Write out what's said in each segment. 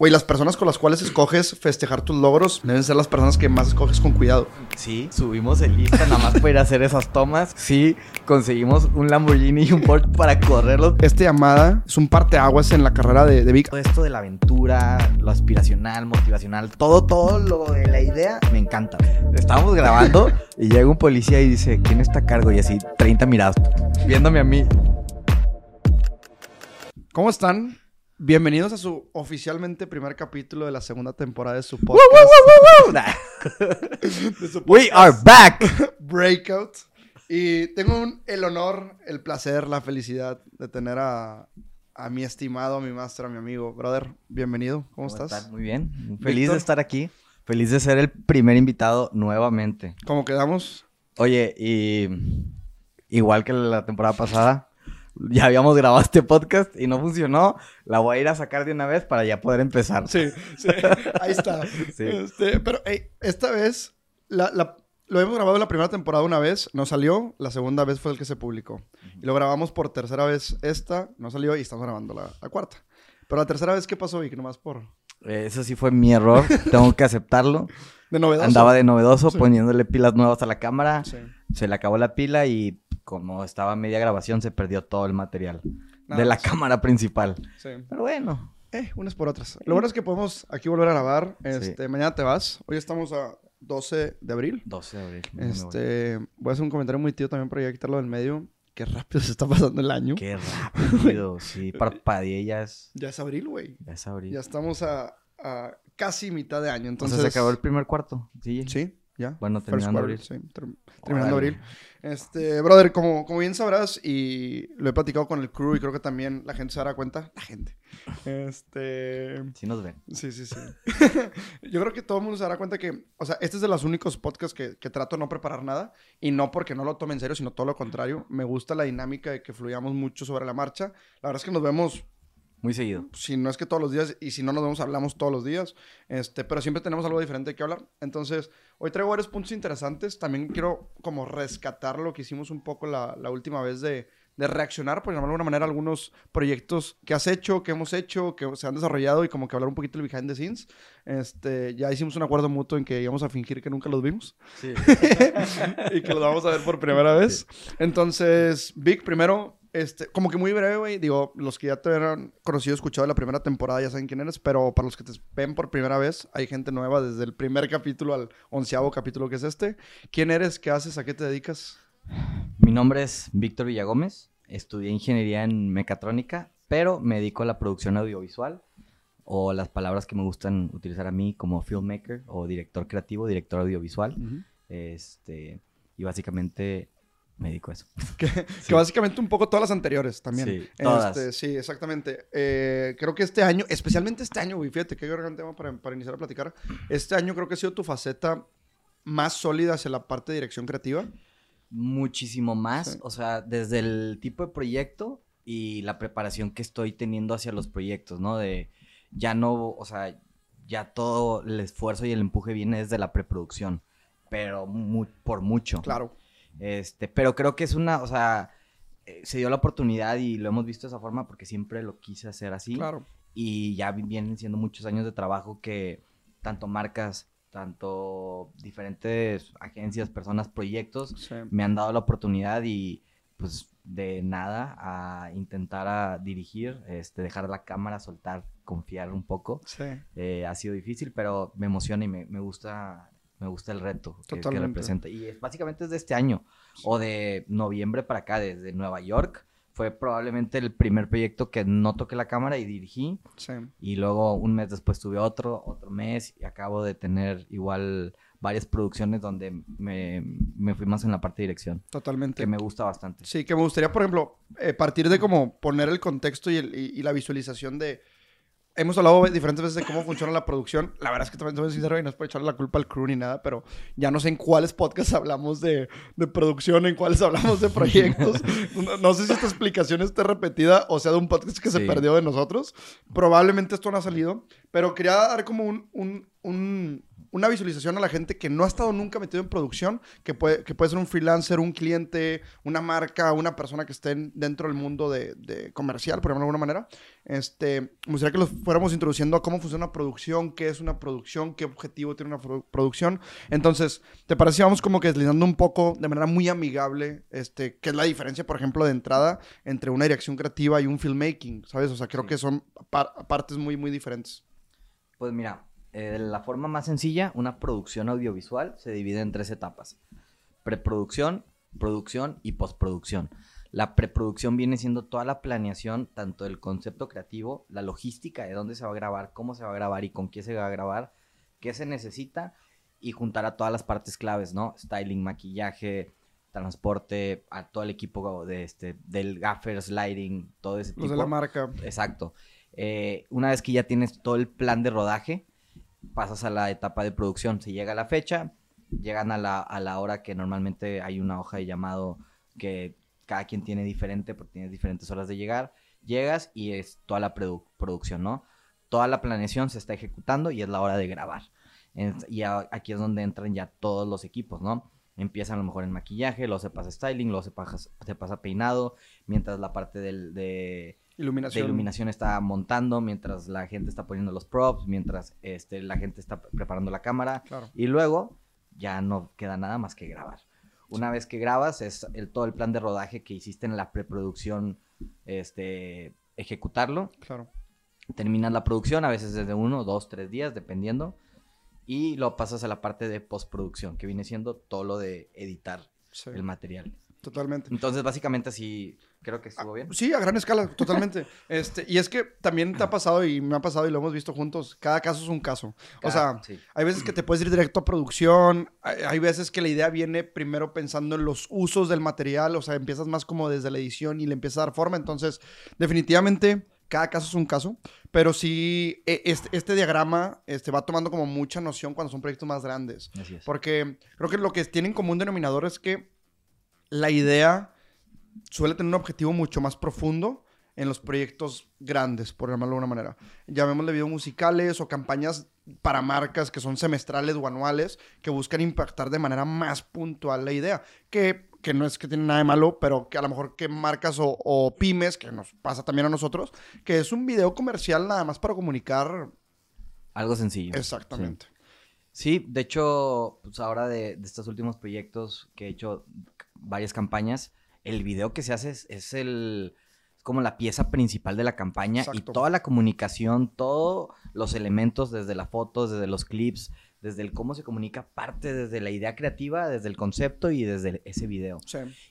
Güey, las personas con las cuales escoges festejar tus logros deben ser las personas que más escoges con cuidado. Sí, subimos el lista nada más para ir a hacer esas tomas. Sí, conseguimos un Lamborghini y un Porsche para correrlos. Esta llamada es un parteaguas en la carrera de, de Vic. Todo esto de la aventura, lo aspiracional, motivacional, todo, todo lo de la idea, me encanta. Estábamos grabando y llega un policía y dice, ¿quién está a cargo? Y así, 30 miradas, viéndome a mí. ¿Cómo están? Bienvenidos a su oficialmente primer capítulo de la segunda temporada de su podcast. de su We are back. Breakout. Y tengo un- el honor, el placer, la felicidad de tener a, a mi estimado, a mi maestro, a mi amigo. Brother, bienvenido. ¿Cómo, estás? Muy bien. Feliz de estar aquí. Feliz de ser el primer invitado nuevamente. ¿Cómo quedamos? Oye, y igual que la temporada pasada, ya habíamos grabado este podcast y no funcionó. La voy a ir a sacar de una vez para ya poder empezar. Sí, sí. Ahí está. Sí. Este, pero hey, esta vez la- la- lo hemos grabado la primera temporada una vez, no salió. La segunda vez fue el que se publicó. Y lo grabamos por tercera vez esta, no salió y estamos grabando la, la cuarta. Pero la tercera vez, ¿qué pasó, Vic? Nomás por... Eh, Eso sí fue mi error, tengo que aceptarlo. De novedoso. Andaba de novedoso Sí. poniéndole pilas nuevas a la cámara. Sí. Se le acabó la pila y como estaba a media grabación se perdió todo el material Nada de la más. cámara principal. Sí. Pero bueno, Eh, unas por otras. Lo bueno es que podemos aquí volver a grabar. Este, Mañana te vas. Hoy estamos a 12 de abril. 12 de abril. voy. Este, voy a hacer un comentario muy tío también para ya quitarlo del medio. Qué rápido se está pasando el año. Qué rápido, sí, parpadeé ya es, Ya es abril, güey. ya es abril. Ya estamos a, a casi mitad de año. Entonces Entonces, se acabó el primer cuarto. Sí. Sí, ya. Bueno, terminando quarter, abril. sí, ter- terminando Órale. abril. Este, brother, como, como bien sabrás, y lo he platicado con el crew y creo que también la gente se dará cuenta. La gente. Este. Sí nos ven. Sí, sí, sí. Yo creo que todo el mundo se dará cuenta que, o sea, este es de los únicos podcasts que, que trato de no preparar nada y no porque no lo tome en serio, sino todo lo contrario. Me gusta la dinámica de que fluyamos mucho sobre la marcha. La verdad es que nos vemos, Muy seguido. si no es que todos los días y si no nos vemos, hablamos todos los días, este, pero siempre tenemos algo diferente que hablar. Entonces, hoy traigo varios puntos interesantes. También quiero como rescatar lo que hicimos un poco la, la última vez de, de reaccionar, por llamarlo de alguna manera, algunos proyectos que has hecho, que hemos hecho, que se han desarrollado y como que hablar un poquito del behind the scenes. Este, ya hicimos un acuerdo mutuo en que íbamos a fingir que nunca los vimos Sí. y que los vamos a ver por primera vez. Entonces, Vic, primero, este, como que muy breve, güey. Digo, los que ya te hubieran conocido, escuchado la primera temporada ya saben quién eres, pero para los que te ven por primera vez, hay gente nueva desde el primer capítulo al onceavo capítulo que es este. ¿Quién eres? ¿Qué haces? ¿A qué te dedicas? Mi nombre es Víctor Villagómez. Estudié ingeniería en mecatrónica, pero me dedico a la producción audiovisual o las palabras que me gustan utilizar a mí como filmmaker o director creativo, director audiovisual. Este, y básicamente me dedico a eso. Que, que básicamente un poco todas las anteriores también. Sí, todas. Este, sí, exactamente. Eh, creo que este año, especialmente este año, güey, fíjate qué gran tema para, para iniciar a platicar. Este año creo que ha sido tu faceta más sólida hacia la parte de dirección creativa. Muchísimo más, Sí. o sea, desde el tipo de proyecto y la preparación que estoy teniendo hacia los proyectos, ¿no? De ya no, o sea, ya todo el esfuerzo y el empuje viene desde la preproducción, pero por mucho. Claro. Este, pero creo que es una, o sea, eh, se dio la oportunidad y lo hemos visto de esa forma porque siempre lo quise hacer así. Claro. Y ya vi- vienen siendo muchos años de trabajo que tanto marcas, tanto diferentes agencias, personas, proyectos, Sí. me han dado la oportunidad y pues de nada a intentar a dirigir, este, dejar la cámara, soltar, confiar un poco. Sí. Eh, ha sido difícil, pero me emociona y me, me gusta me gusta el reto que- que, representa. Y es, básicamente es de este año o de noviembre para acá, desde Nueva York. Fue probablemente el primer proyecto que no toqué la cámara y dirigí. Sí. Y luego un mes después tuve otro, otro mes y acabo de tener igual varias producciones donde me, me fui más en la parte de dirección, Totalmente. que me gusta bastante. Sí, que me gustaría, por ejemplo, eh, partir de como poner el contexto y, el- y- y la visualización de... Hemos hablado diferentes veces de cómo funciona la producción. La verdad es que también soy sincero y no es por echarle la culpa al crew ni nada, pero ya no sé en cuáles podcasts hablamos de, de producción, en cuáles hablamos de proyectos. no, no sé si esta explicación esté repetida o sea de un podcast que se Sí. perdió de nosotros. Probablemente esto no ha salido, Pero quería dar como un, un, un, una visualización a la gente que no ha estado nunca metido en producción, que puede, que puede ser un freelancer, un cliente, una marca, una persona que esté dentro del mundo de, de comercial, por ejemplo, de alguna manera. Este, me gustaría que los fuéramos introduciendo a cómo funciona una producción, qué es una producción, qué objetivo tiene una producción. Entonces, ¿te parece vamos como que deslindando un poco de manera muy amigable, este, qué es la diferencia, por ejemplo, de entrada entre una dirección creativa y un filmmaking, ¿sabes? O sea, creo que son partes muy, muy diferentes. Pues mira, eh, la forma más sencilla, una producción audiovisual se divide en tres etapas. Preproducción, producción y postproducción. La preproducción viene siendo toda la planeación, tanto del concepto creativo, la logística de dónde se va a grabar, cómo se va a grabar y con quién se va a grabar, qué se necesita y juntar a todas las partes claves, ¿no? Styling, maquillaje, transporte, a todo el equipo de este, del gaffer, sliding, todo ese tipo. Los de la marca. Exacto. Eh, una vez que ya tienes todo el plan de rodaje, pasas a la etapa de producción. Se llega a la fecha, llegan a la, a la hora que normalmente hay una hoja de llamado que cada quien tiene diferente porque tienes diferentes horas de llegar. Llegas y es toda la producción, ¿no? Toda la planeación se está ejecutando y es la hora de grabar. y aquí es donde entran ya todos los equipos, ¿no? Empiezan a lo mejor en maquillaje, luego se pasa styling, luego se pasa, se pasa peinado, mientras la parte del, de Iluminación. de iluminación está montando, mientras la gente está poniendo los props, mientras este, la gente está preparando la cámara. Y luego ya no queda nada más que grabar. Una vez que grabas, es el, todo el plan de rodaje que hiciste en la preproducción, este, ejecutarlo. Claro. Terminas la producción, a veces desde uno, dos, tres días, dependiendo. Y lo pasas a la parte de postproducción, que viene siendo todo lo de editar el material. Totalmente. Entonces, básicamente así creo que ah, estuvo bien. Sí, a gran escala, totalmente. este, y es que también te ha pasado y me ha pasado y lo hemos visto juntos, cada caso es un caso. o sea, hay veces que te puedes ir directo a producción, hay, veces que la idea viene primero pensando en los usos del material, o sea, empiezas más como desde la edición y le empiezas a dar forma, entonces definitivamente cada caso es un caso, pero sí, e, este, este, diagrama este, va tomando como mucha noción cuando son proyectos más grandes. Así es. Porque creo que lo que tiene en común denominador es que la idea suele tener un objetivo mucho más profundo en los proyectos grandes, por llamarlo de alguna manera. Llamémosle videos musicales o campañas para marcas que son semestrales o anuales que buscan impactar de manera más puntual la idea. Que, que no es que tiene nada de malo, pero que a lo mejor que marcas o, pymes, que nos pasa también a nosotros, que es un video comercial nada más para comunicar. Algo sencillo. Exactamente. Sí, de hecho, pues ahora de, de, estos últimos proyectos que he hecho varias campañas, el video que se hace es, el como la pieza principal de la campaña y toda la comunicación, todos los elementos, desde las fotos, desde los clips, desde el cómo se comunica, parte desde la idea creativa, desde el concepto y desde ese video.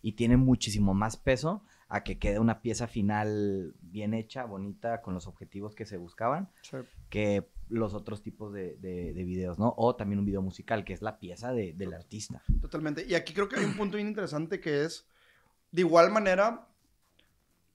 Y tiene muchísimo más peso a que quede una pieza final bien hecha, bonita, con los objetivos que se buscaban, que los otros tipos de, de, videos, ¿no? O también un video musical, que es la pieza del artista. Totalmente. Y aquí creo que hay un punto bien interesante que es de igual manera,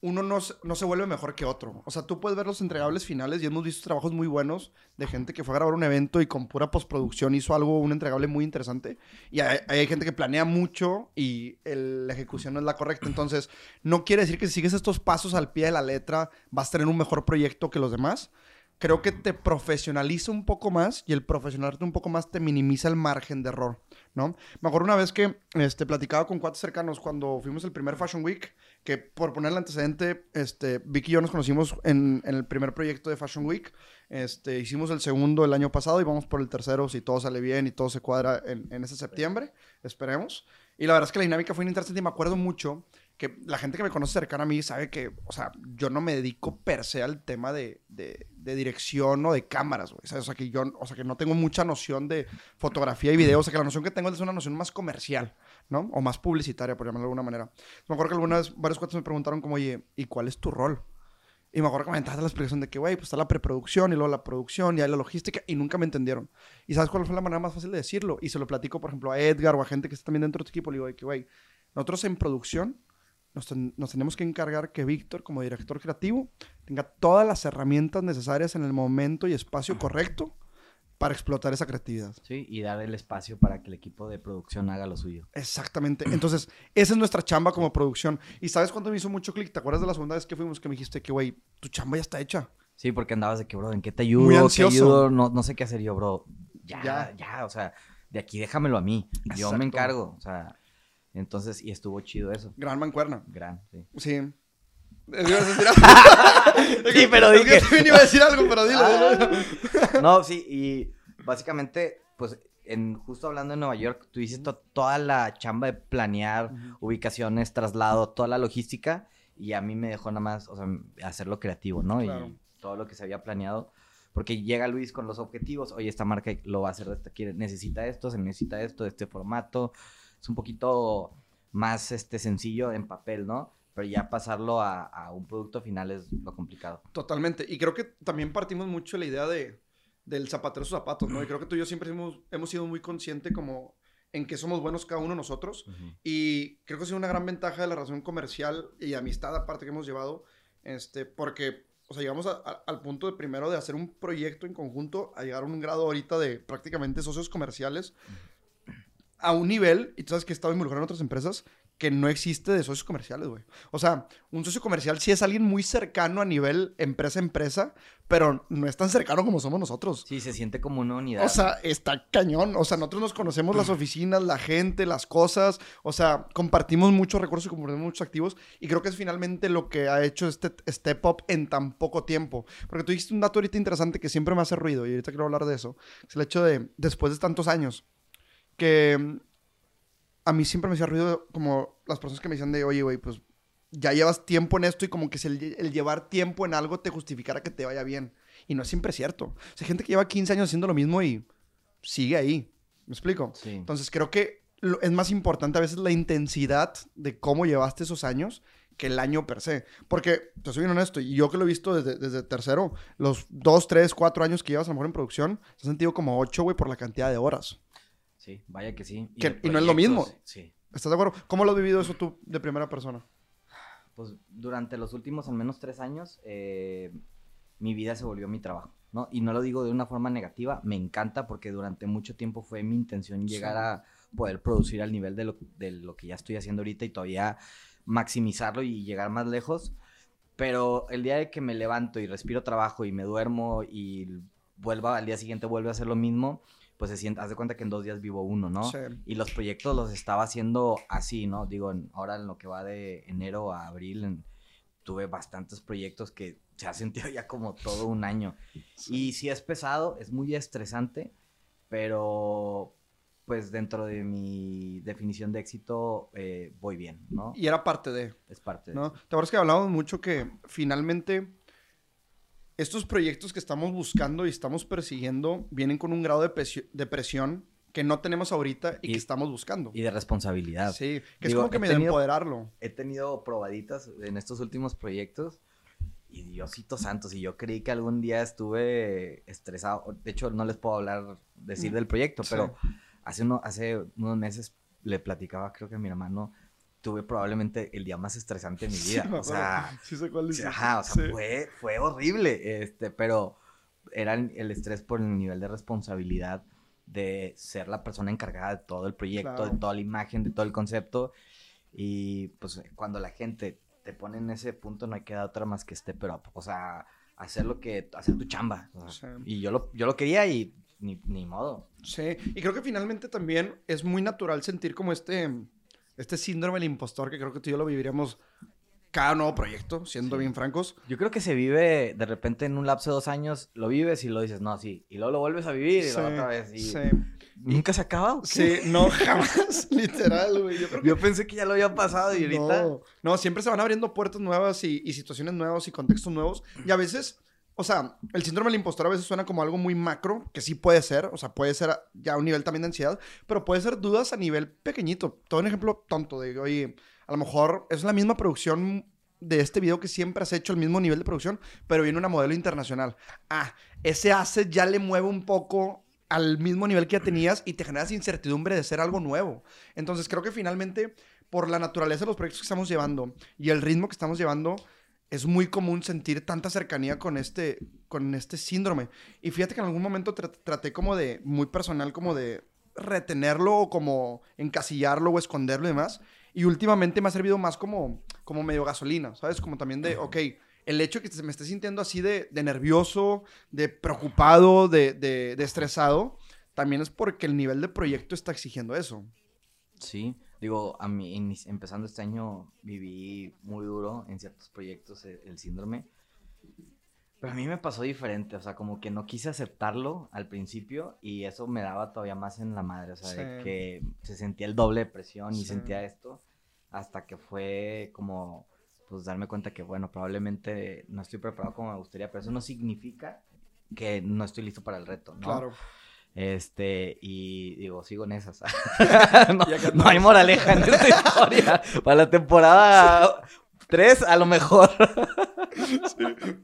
uno no, no, se vuelve mejor que otro. O sea, tú puedes ver los entregables finales y hemos visto trabajos muy buenos de gente que fue a grabar un evento y con pura postproducción hizo algo, un entregable muy interesante. Y hay gente que planea mucho y la ejecución no es la correcta. Entonces, no quiere decir que si sigues estos pasos al pie de la letra vas a tener un mejor proyecto que los demás. Creo que te profesionaliza un poco más y el profesionalizarte un poco más te minimiza el margen de error. ¿no? Me acuerdo una vez que este, platicaba con cuatro cercanos cuando fuimos el primer Fashion Week, que por poner el antecedente, este, Vicky y yo nos conocimos en, el primer proyecto de Fashion Week. Este, hicimos el segundo el año pasado y vamos por el tercero si todo sale bien y todo se cuadra en, en ese septiembre, esperemos. Y la verdad es que la dinámica fue interesante y me acuerdo mucho que la gente que me conoce cercana a mí sabe que, o sea, yo no me dedico per se al tema de, dirección o de cámaras, güey. O sea, que yo, o sea, que no tengo mucha noción de fotografía y video. O sea, que la noción que tengo es una noción más comercial, ¿no? O más publicitaria, por llamarlo de alguna manera. Me acuerdo que algunas, varios cuates me preguntaron como, oye, ¿y cuál es tu rol? Y me acuerdo que comentaste la explicación de que, güey, pues está la preproducción y luego la producción y hay la logística y nunca me entendieron. ¿Y sabes cuál fue la manera más fácil de decirlo? Y se lo platico, por ejemplo, a Edgar o a gente que está también dentro de tu equipo. Le digo, que, güey, nosotros en producción nos, tenemos que encargar que Víctor, como director creativo, tenga todas las herramientas necesarias en el momento y espacio correcto para explotar esa creatividad. Sí, y dar el espacio para que el equipo de producción haga lo suyo. Exactamente. Entonces, esa es nuestra chamba como producción. ¿Y sabes cuándo me hizo mucho clic? ¿Te acuerdas de la segunda vez que fuimos que me dijiste que, güey, tu chamba ya está hecha? Sí, porque andabas de que, bro, ¿en qué te ayudo? Muy ¿Qué ansioso. ayudo? No, no sé qué hacer yo, bro. Ya, Ya. ya, o sea, de aquí déjamelo a mí. Yo me encargo, o sea. Entonces, y estuvo chido eso. Gran mancuerna. Gran, sí. Sí. Es que ibas a decir algo. Sí, pero Es que dije- yo también iba a decir algo, pero dilo. Ah. No, sí, y básicamente, pues, en, justo hablando de Nueva York, tú hiciste to- toda la chamba de planear ubicaciones, traslado, toda la logística, y a mí me dejó nada más, o sea, hacerlo creativo, ¿no? Claro. Y todo lo que se había planeado. Porque llega Luis con los objetivos, oye, esta marca lo va a hacer necesita esto, se necesita esto, este formato. Es un poquito más este, sencillo en papel, ¿no? Pero ya pasarlo a, a un producto final es lo complicado. Totalmente. Y creo que también partimos mucho de la idea de, del zapatero sus zapatos, ¿no? Y creo que tú y yo siempre hemos, hemos sido muy conscientes como en que somos buenos cada uno nosotros. Y creo que ha sido una gran ventaja de la relación comercial y amistad aparte que hemos llevado, este, porque, o sea, llegamos a- a- al punto de primero de hacer un proyecto en conjunto, a llegar a un grado ahorita de prácticamente socios comerciales, a un nivel, y tú sabes que he estado involucrado en otras empresas, que no existe de socios comerciales, güey. O sea, un socio comercial sí es alguien muy cercano a nivel empresa-empresa, pero no es tan cercano como somos nosotros. Sí, se siente como una unidad. O sea, está cañón. O sea, nosotros nos conocemos las oficinas, la gente, las cosas. O sea, compartimos muchos recursos y compartimos muchos activos. Y creo que es finalmente lo que ha hecho este step up en tan poco tiempo. Porque tú dijiste un dato ahorita interesante que siempre me hace ruido y ahorita quiero hablar de eso. Es el hecho de, después de tantos años, que mm, a mí siempre me hacía ruido como las personas que me decían de, oye, güey, pues ya llevas tiempo en esto y como que el, el llevar tiempo en algo te justificara que te vaya bien. Y no es siempre cierto. O sea, hay gente que lleva 15 años haciendo lo mismo y sigue ahí. ¿Me explico? Sí. Entonces creo que lo- es más importante a veces la intensidad de cómo llevaste esos años que el año per se. Porque, te soy bien honesto, y yo que lo he visto desde, desde tercero, los dos, tres, cuatro años que llevas a lo mejor en producción, te has sentido como ocho, güey, por la cantidad de horas. Sí, vaya que sí. Que- de y no es lo mismo. Sí. ¿Estás de acuerdo? ¿Cómo lo has vivido eso tú de primera persona? Pues durante los últimos al menos tres años, eh, mi vida se volvió mi trabajo, ¿no? Y no lo digo de una forma negativa, me encanta porque durante mucho tiempo fue mi intención llegar Sí. a poder producir al nivel de lo, de lo que ya estoy haciendo ahorita y todavía maximizarlo y llegar más lejos. Pero el día de que me levanto y respiro trabajo y me duermo y vuelvo al día siguiente vuelvo a hacer lo mismo, pues se siente, haz de cuenta que en dos días vivo uno, ¿no? Sí. Y los proyectos los estaba haciendo así, ¿no? Digo, en- ahora en lo que va de enero a abril, en- tuve bastantes proyectos que se ha sentido ya como todo un año. Y sí es pesado, es muy estresante, pero pues dentro de mi definición de éxito eh, voy bien, ¿no? Y era parte de... Es parte de ¿no? eso. ¿Te acuerdas que hablamos mucho que finalmente estos proyectos que estamos buscando y estamos persiguiendo vienen con un grado de, presión que no tenemos ahorita y, Y- que estamos buscando? Y de responsabilidad. Sí, que Digo, es como que he medio tenido- empoderarlo. he tenido probaditas en estos últimos proyectos y Diosito Santos, y yo creí que algún día estuve estresado. De hecho, no les puedo hablar, decir Mm, del proyecto, sí. pero hace, uno, hace unos meses le platicaba, creo que a mi hermano, tuve probablemente el día más estresante de mi vida. Sí, o sea. Sí sé cuál dices. ajá, o sea, Sí. fue, fue horrible, este, pero era el estrés por el nivel de responsabilidad de ser la persona encargada de todo el proyecto, Claro. de toda la imagen, de todo el concepto. Y pues cuando la gente te pone en ese punto no hay que dar otra más que it up. O sea, hacer lo que, hacer tu chamba. o sea, Sí. Y yo lo, yo lo quería y ni, ni modo. Sí, y creo que finalmente también es muy natural sentir como este, este síndrome del impostor que creo que tú y yo lo viviríamos cada nuevo proyecto, siendo Sí. bien francos. Yo creo que se vive de repente en un lapso de dos años, lo vives y lo dices, no, sí. Y luego lo vuelves a vivir y Sí, luego otra vez. Y sí. nunca se acaba. Sí, no, jamás, literal, güey. Yo Yo pensé que ya lo había pasado y ahorita. No, no, siempre se van abriendo puertas nuevas y, y situaciones nuevas y contextos nuevos. Y a veces, o sea, el síndrome del impostor a veces suena como algo muy macro, que sí puede ser, o sea, puede ser ya un nivel también de ansiedad, pero puede ser dudas a nivel pequeñito. Todo un ejemplo tonto de, oye, a lo mejor es la misma producción de este video que siempre has hecho, el mismo nivel de producción, pero viene una modelo internacional. Ah, ese asset ya le mueve un poco al mismo nivel que ya tenías y te generas incertidumbre de ser algo nuevo. Entonces creo que finalmente, por la naturaleza de los proyectos que estamos llevando y el ritmo que estamos llevando, es muy común sentir tanta cercanía con este, con este síndrome. Y fíjate que en algún momento tra- traté como de, muy personal, como de retenerlo o como encasillarlo o esconderlo y demás. Y últimamente me ha servido más como, como medio gasolina, ¿sabes? Como también de, ok, el hecho de que me esté sintiendo así de, de nervioso, de preocupado, de, de, de estresado, también es porque el nivel de proyecto está exigiendo eso. Sí, digo, a mí empezando este año viví muy duro en ciertos proyectos el, el síndrome. Pero a mí me pasó diferente, o sea, como que no quise aceptarlo al principio y eso me daba todavía más en la madre, o sea, de que se sentía el doble de presión y Sí. sentía esto hasta que fue como, pues darme cuenta que, bueno, probablemente no estoy preparado como me gustaría, pero eso no significa que no estoy listo para el reto, ¿no? Claro. Este, y digo, sigo en esas. no, hay moraleja en esta historia. Para la temporada 3, a lo mejor.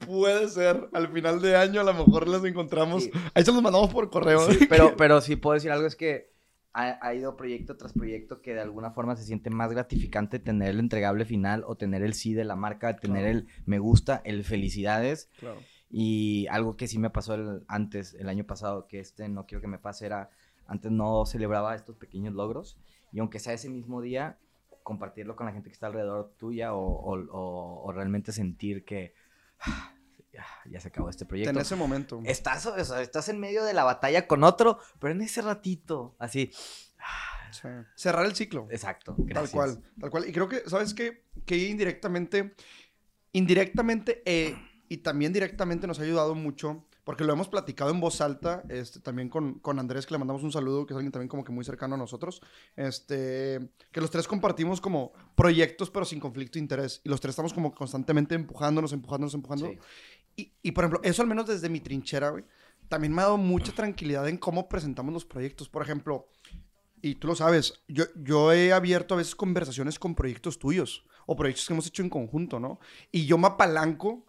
Puede ser. Al final de año a lo mejor las encontramos. Sí. Ahí se los mandamos por correo. Sí, pero, pero sí puedo decir algo, es que ha, ha ido proyecto tras proyecto que de alguna forma se siente más gratificante tener el entregable final o tener el sí de la marca, tener Claro. el me gusta, el felicidades. Claro. Y algo que sí me pasó el- antes, el año pasado, que este no quiero que me pase, era antes no celebraba estos pequeños logros. Y aunque sea ese mismo día, compartirlo con la gente que está alrededor tuya o, o- o- o realmente sentir que "Ah, ya, ya se acabó este proyecto. En ese momento. Estás, sea, estás en medio de la batalla con otro, pero en ese ratito, así. Sí. Cerrar el ciclo. Exacto. Tal gracias. cual, tal cual. Y creo que, ¿sabes qué? Que indirectamente, indirectamente eh, y también directamente nos ha ayudado mucho, porque lo hemos platicado en voz alta, este, también con, con Andrés, que le mandamos un saludo, que es alguien también como que muy cercano a nosotros, este, que los tres compartimos como proyectos, pero sin conflicto de interés, y los tres estamos como constantemente empujándonos, empujándonos, empujando. Sí. Y, y, por ejemplo, eso al menos desde mi trinchera, güey, también me ha dado mucha tranquilidad en cómo presentamos los proyectos. Por ejemplo, y tú lo sabes, yo, yo he abierto a veces conversaciones con proyectos tuyos o proyectos que hemos hecho en conjunto, ¿no? Y yo me apalanco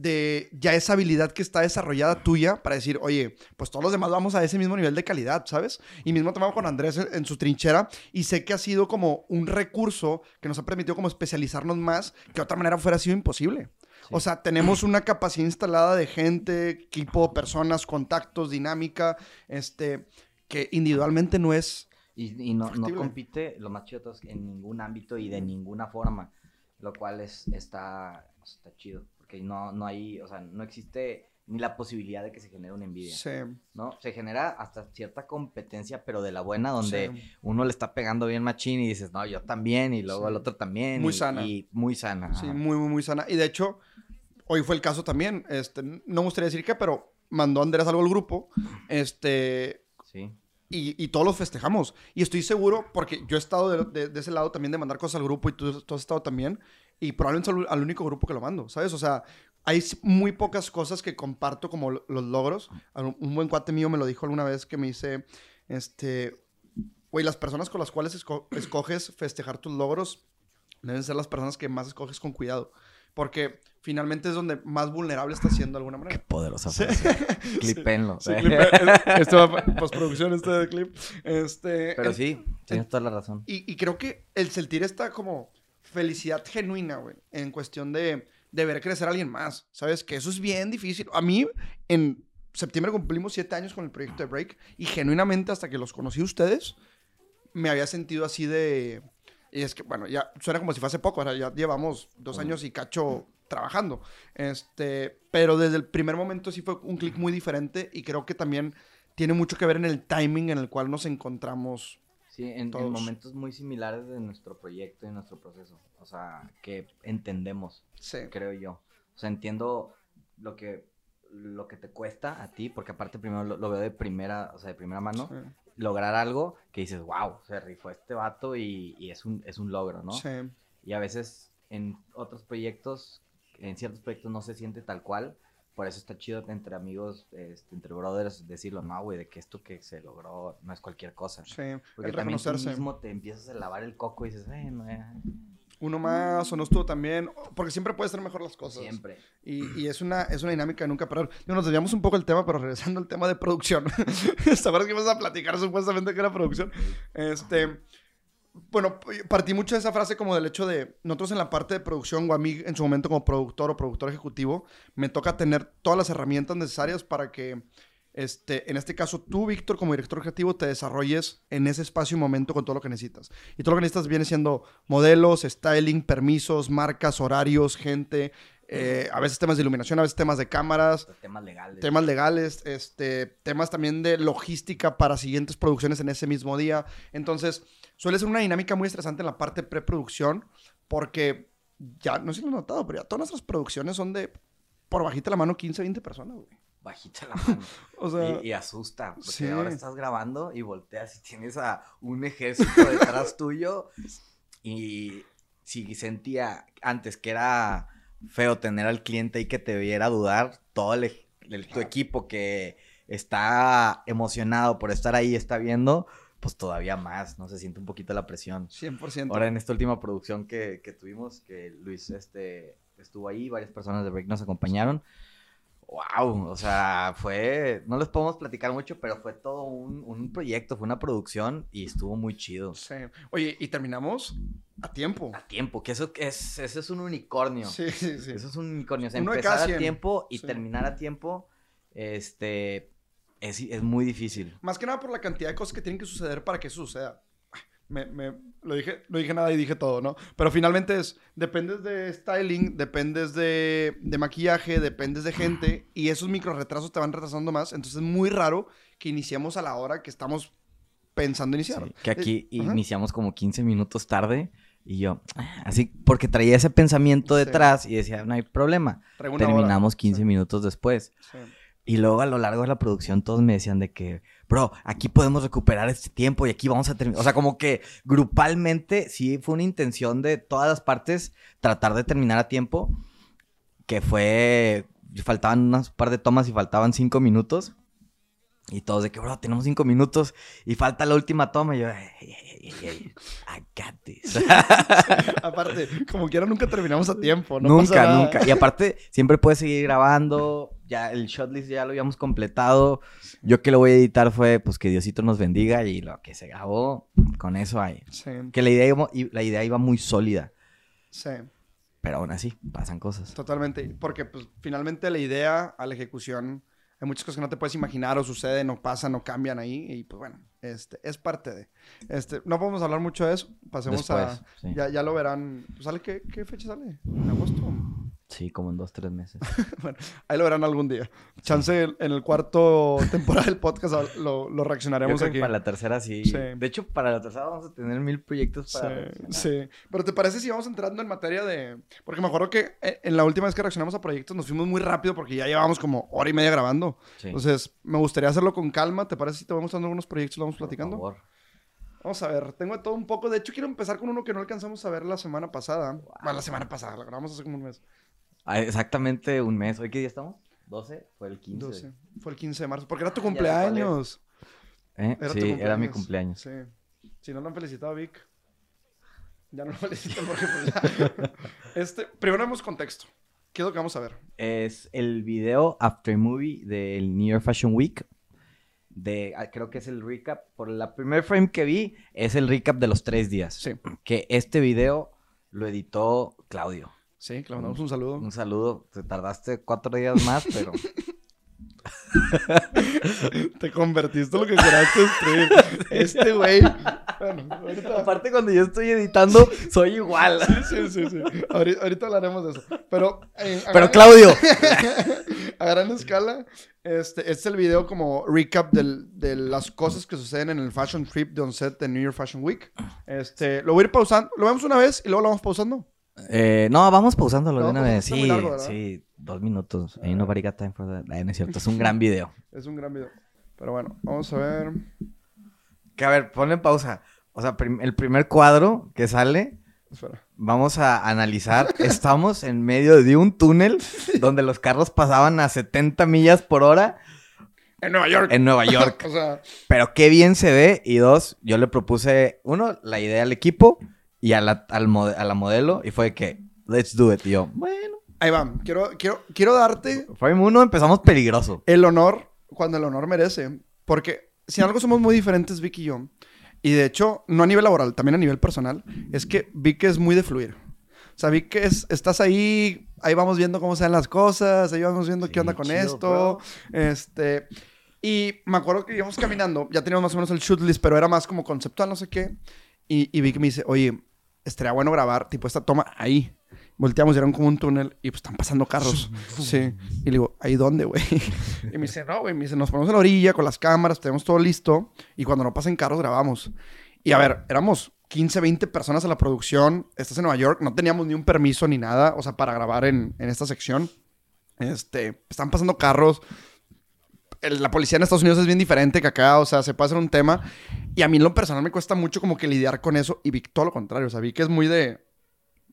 de ya esa habilidad que está desarrollada tuya para decir, oye, pues todos los demás vamos a ese mismo nivel de calidad, ¿sabes? Y mismo tomamos con Andrés en, en su trinchera y sé que ha sido como un recurso que nos ha permitido como especializarnos más que de otra manera fuera sido imposible. Sí. O sea, tenemos una capacidad instalada de gente, equipo, personas, contactos, dinámica, este, que individualmente no es... Y, y no, no compite, lo más chido es en ningún ámbito y de ninguna forma, lo cual es, está, está chido, porque no, no hay, o sea, no existe ni la posibilidad de que se genere una envidia, Sí, ¿no? Se genera hasta cierta competencia, pero de la buena, donde sí. uno le está pegando bien machín y dices, no, yo también, y luego Sí. el otro también. Muy y- sana. Y muy sana. Sí, muy, muy, muy sana. Y de hecho, hoy fue el caso también. Este, no me gustaría decir qué, pero mandó Andrés algo al grupo. Este. Sí. Y, y todos los festejamos. Y estoy seguro, porque yo he estado de, de- de ese lado también de mandar cosas al grupo y tú, tú has estado también. Y probablemente al único grupo que lo mando, ¿sabes? O sea, hay muy pocas cosas que comparto como lo- los logros. Un buen cuate mío me lo dijo alguna vez que me dice, este, güey, las personas con las cuales esco- escoges festejar tus logros deben ser las personas que más escoges con cuidado. Porque finalmente es donde más vulnerable estás siendo de alguna Qué manera. poderosa Sí. Clipenlo. Sí, eh, esto va postproducción, este clip. Este, Pero sí, tienes toda la razón. y, y creo que el sentir esta como felicidad genuina, güey, en cuestión de, de ver crecer a alguien más, ¿sabes? Que eso es bien difícil. A mí, en septiembre cumplimos siete años con el proyecto de Break y genuinamente hasta que los conocí a ustedes, me había sentido así de... Y es que, bueno, ya suena como si fuese poco, ahora ya llevamos dos años y cacho trabajando. Este, pero desde el primer momento sí fue un clic muy diferente y creo que también tiene mucho que ver en el timing en el cual nos encontramos. Sí, en, en momentos muy similares de nuestro proyecto y nuestro proceso. O sea, que entendemos, Sí. creo yo. O sea, entiendo lo que, lo que te cuesta a ti, porque aparte primero lo, lo veo de primera, o sea, de primera mano, Sí. lograr algo que dices, wow, se rifó este vato y, y es, un, es un logro, ¿no? Sí. Y a veces en otros proyectos, en ciertos proyectos no se siente tal cual. Por eso está chido entre amigos, este, entre brothers, decirlo, no, güey, de que esto que se logró no es cualquier cosa. Sí, Porque el también tú mismo te empiezas a lavar el coco y dices, bueno, ya, Uno más o no estuvo también, porque siempre puede ser mejor las cosas. siempre. Y, y es, una, es una dinámica de nunca parar. Digo, nos desviamos un poco el tema, pero regresando al tema de producción. ¿Sabes que ibas a platicar supuestamente que era producción? Este, bueno, partí mucho de esa frase como del hecho de nosotros en la parte de producción o a mí en su momento como productor o productor ejecutivo, me toca tener todas las herramientas necesarias para que, este, en este caso tú, Víctor, como director ejecutivo, te desarrolles en ese espacio y momento con todo lo que necesitas. Y todo lo que necesitas viene siendo modelos, styling, permisos, marcas, horarios, gente, eh, a veces temas de iluminación, a veces temas de cámaras, Temas legales. temas legales, este, temas también de logística para siguientes producciones en ese mismo día. Entonces, suele ser una dinámica muy estresante en la parte de preproducción, porque ya, no sé si lo han notado, pero ya todas nuestras producciones son de, por bajita la mano, 15, 20 personas, güey. Bajita la mano. O sea, y, y asusta, porque sí. ahora estás grabando y volteas y tienes a un ejército detrás tuyo. Y si sentía antes que era feo tener al cliente y que te viera dudar, todo el, el- tu equipo que está emocionado por estar ahí, está viendo, pues todavía más, ¿no? Se siente un poquito la presión. 100%. Ahora en esta última producción que, que tuvimos, que Luis este, estuvo ahí, varias personas de Break nos acompañaron. ¡Wow! O sea, fue. No les podemos platicar mucho, pero fue todo un, un proyecto, fue una producción y estuvo muy chido. Sí. Oye, y terminamos a tiempo. A tiempo, que eso es, eso es un unicornio. Sí, sí, sí. Eso es un unicornio. O sea, Uno empezar a tiempo y Sí. terminar a tiempo, este. Es, es muy difícil. Más que nada por la cantidad de cosas que tienen que suceder para que eso suceda. Me, me- lo dije, no dije nada y dije todo, ¿no? Pero finalmente es, dependes de styling, dependes de, de maquillaje, dependes de gente y esos micro retrasos te van retrasando más. Entonces es muy raro que iniciemos a la hora que estamos pensando iniciar. Sí, que aquí Eh, ajá. iniciamos como 15 minutos tarde y yo, "Ah", así, porque traía ese pensamiento Sí. detrás y decía, no hay problema. Una hora. Terminamos 15 Sí, minutos después. sí. Y luego a lo largo de la producción todos me decían de que, bro, aquí podemos recuperar este tiempo y aquí vamos a terminar. O sea, como que grupalmente sí fue una intención de todas las partes tratar de terminar a tiempo, que fue, faltaban unas par de tomas y faltaban cinco minutos. Y todos de que, bro, tenemos cinco minutos y falta la última toma. Y yo, "Ey, ey, ey, ey, I got this". Aparte, como quiera, nunca terminamos a tiempo. No nunca, pasa nada. nunca. Y aparte, siempre puedes seguir grabando. Ya el shotlist ya lo habíamos completado. Yo que lo voy a editar fue, pues, que Diosito nos bendiga y lo que se grabó, con eso hay. Sí, Que la idea iba, la idea iba muy sólida. sí. Pero aún así, pasan cosas. Totalmente, porque pues finalmente la idea a la ejecución, hay muchas cosas que no te puedes imaginar o suceden o pasan o cambian ahí y pues bueno, este, es parte de. Este, no podemos hablar mucho de eso, pasemos a... Sí. Ya, ya lo verán, pues, ¿sale qué, qué fecha sale? ¿En agosto? Sí, como en dos, tres meses. Ahí lo verán algún día. Chance en el cuarto temporada del podcast lo, lo Yo reaccionaremos creo que aquí. para la tercera sí. Sí. De hecho, para la tercera vamos a tener mil proyectos para Sí, sí. Pero ¿te parece si vamos entrando en materia de...? Porque me acuerdo que eh, en la última vez que reaccionamos a proyectos nos fuimos muy rápido porque ya llevábamos como hora y media grabando. Sí, Entonces, me gustaría hacerlo con calma. ¿Te parece si te vamos mostrando algunos proyectos y lo vamos por platicando? favor. Vamos a ver, tengo todo un poco. De hecho, quiero empezar con uno que no alcanzamos a ver la semana pasada. Bueno, la semana pasada, la grabamos hace como un mes. Ah, exactamente un mes. ¿Hoy qué día estamos? ¿12? Fue el 15. 12. Fue el 15 de marzo. Porque era tu Ah, cumpleaños. ¿Eh? Era tu sí, era mi cumpleaños. Sí. Si no lo han felicitado, Vic. Ya no lo felicitan porque pues. Este, primero vemos contexto. ¿Qué es lo que vamos a ver? Es el video After Movie del New York Fashion Week. De, ah, creo que es el recap. Por la primer frame que vi, es el recap de los tres días. Sí. Que este video lo editó Claudio. Sí, que le mandamos un saludo. Un saludo. Te tardaste cuatro días más, pero Te convertiste en lo que querías destruir. Este güey. Bueno, ahorita. aparte cuando yo estoy editando, soy igual. Sí, sí, sí. Ahorita, ahorita hablaremos de eso. Pero. eh, Pero gran- Claudio, a gran escala, este, este es el video como recap del- de las cosas que suceden en el Fashion Trip de Onset de New York Fashion Week. Este, lo voy a ir pausando. Lo vemos una vez y luego lo vamos pausando. Eh, no, vamos pausándolo de No, una pues, vez. Sí, sí, dos minutos. Ain't nobody got time for that. Ay, no es cierto, es un gran video. Es un gran video. Pero bueno, vamos a ver. Que a ver, ponle pausa. O sea, prim- el primer cuadro que sale, Espera. vamos a analizar. Estamos en medio de un túnel donde los carros pasaban a 70 millas por hora En Nueva York. en Nueva York. O sea, Pero qué bien se ve. Y dos, yo le propuse, uno, la idea al equipo y a la, al mode- a la modelo. Y fue que, let's do it. Y yo, bueno. ahí va. Quiero, quiero, quiero darte Frame uno, empezamos peligroso. el honor cuando el honor merece. Porque si algo somos muy diferentes, Vic y yo, y de hecho, no a nivel laboral, también a nivel personal, es que Vic es muy de fluir. O sea, Vic es, estás ahí, ahí vamos viendo cómo se dan las cosas, ahí vamos viendo Sí, qué onda con chido, esto. bro. Este. Y me acuerdo que íbamos caminando, ya teníamos más o menos el shoot list, pero era más como conceptual, no sé qué. Y, y Vic me dice, oye, estaría bueno grabar, tipo, esta toma ahí. Volteamos y era como un túnel y pues están pasando carros. sí. Y le digo, ¿ahí dónde, güey? y me dice, no, güey. Me dice, nos ponemos en la orilla con las cámaras, tenemos todo listo. Y cuando no pasen carros, grabamos. Y a ver, éramos 15, 20 personas en la producción. Estás en Nueva York, no teníamos ni un permiso ni nada, o sea, para grabar en, en esta sección. Este, están pasando carros. El- la policía en Estados Unidos es bien diferente que acá, o sea, se puede hacer un tema. Y a mí en lo personal me cuesta mucho como que lidiar con eso. Y vi todo lo contrario, o sea, vi que es muy de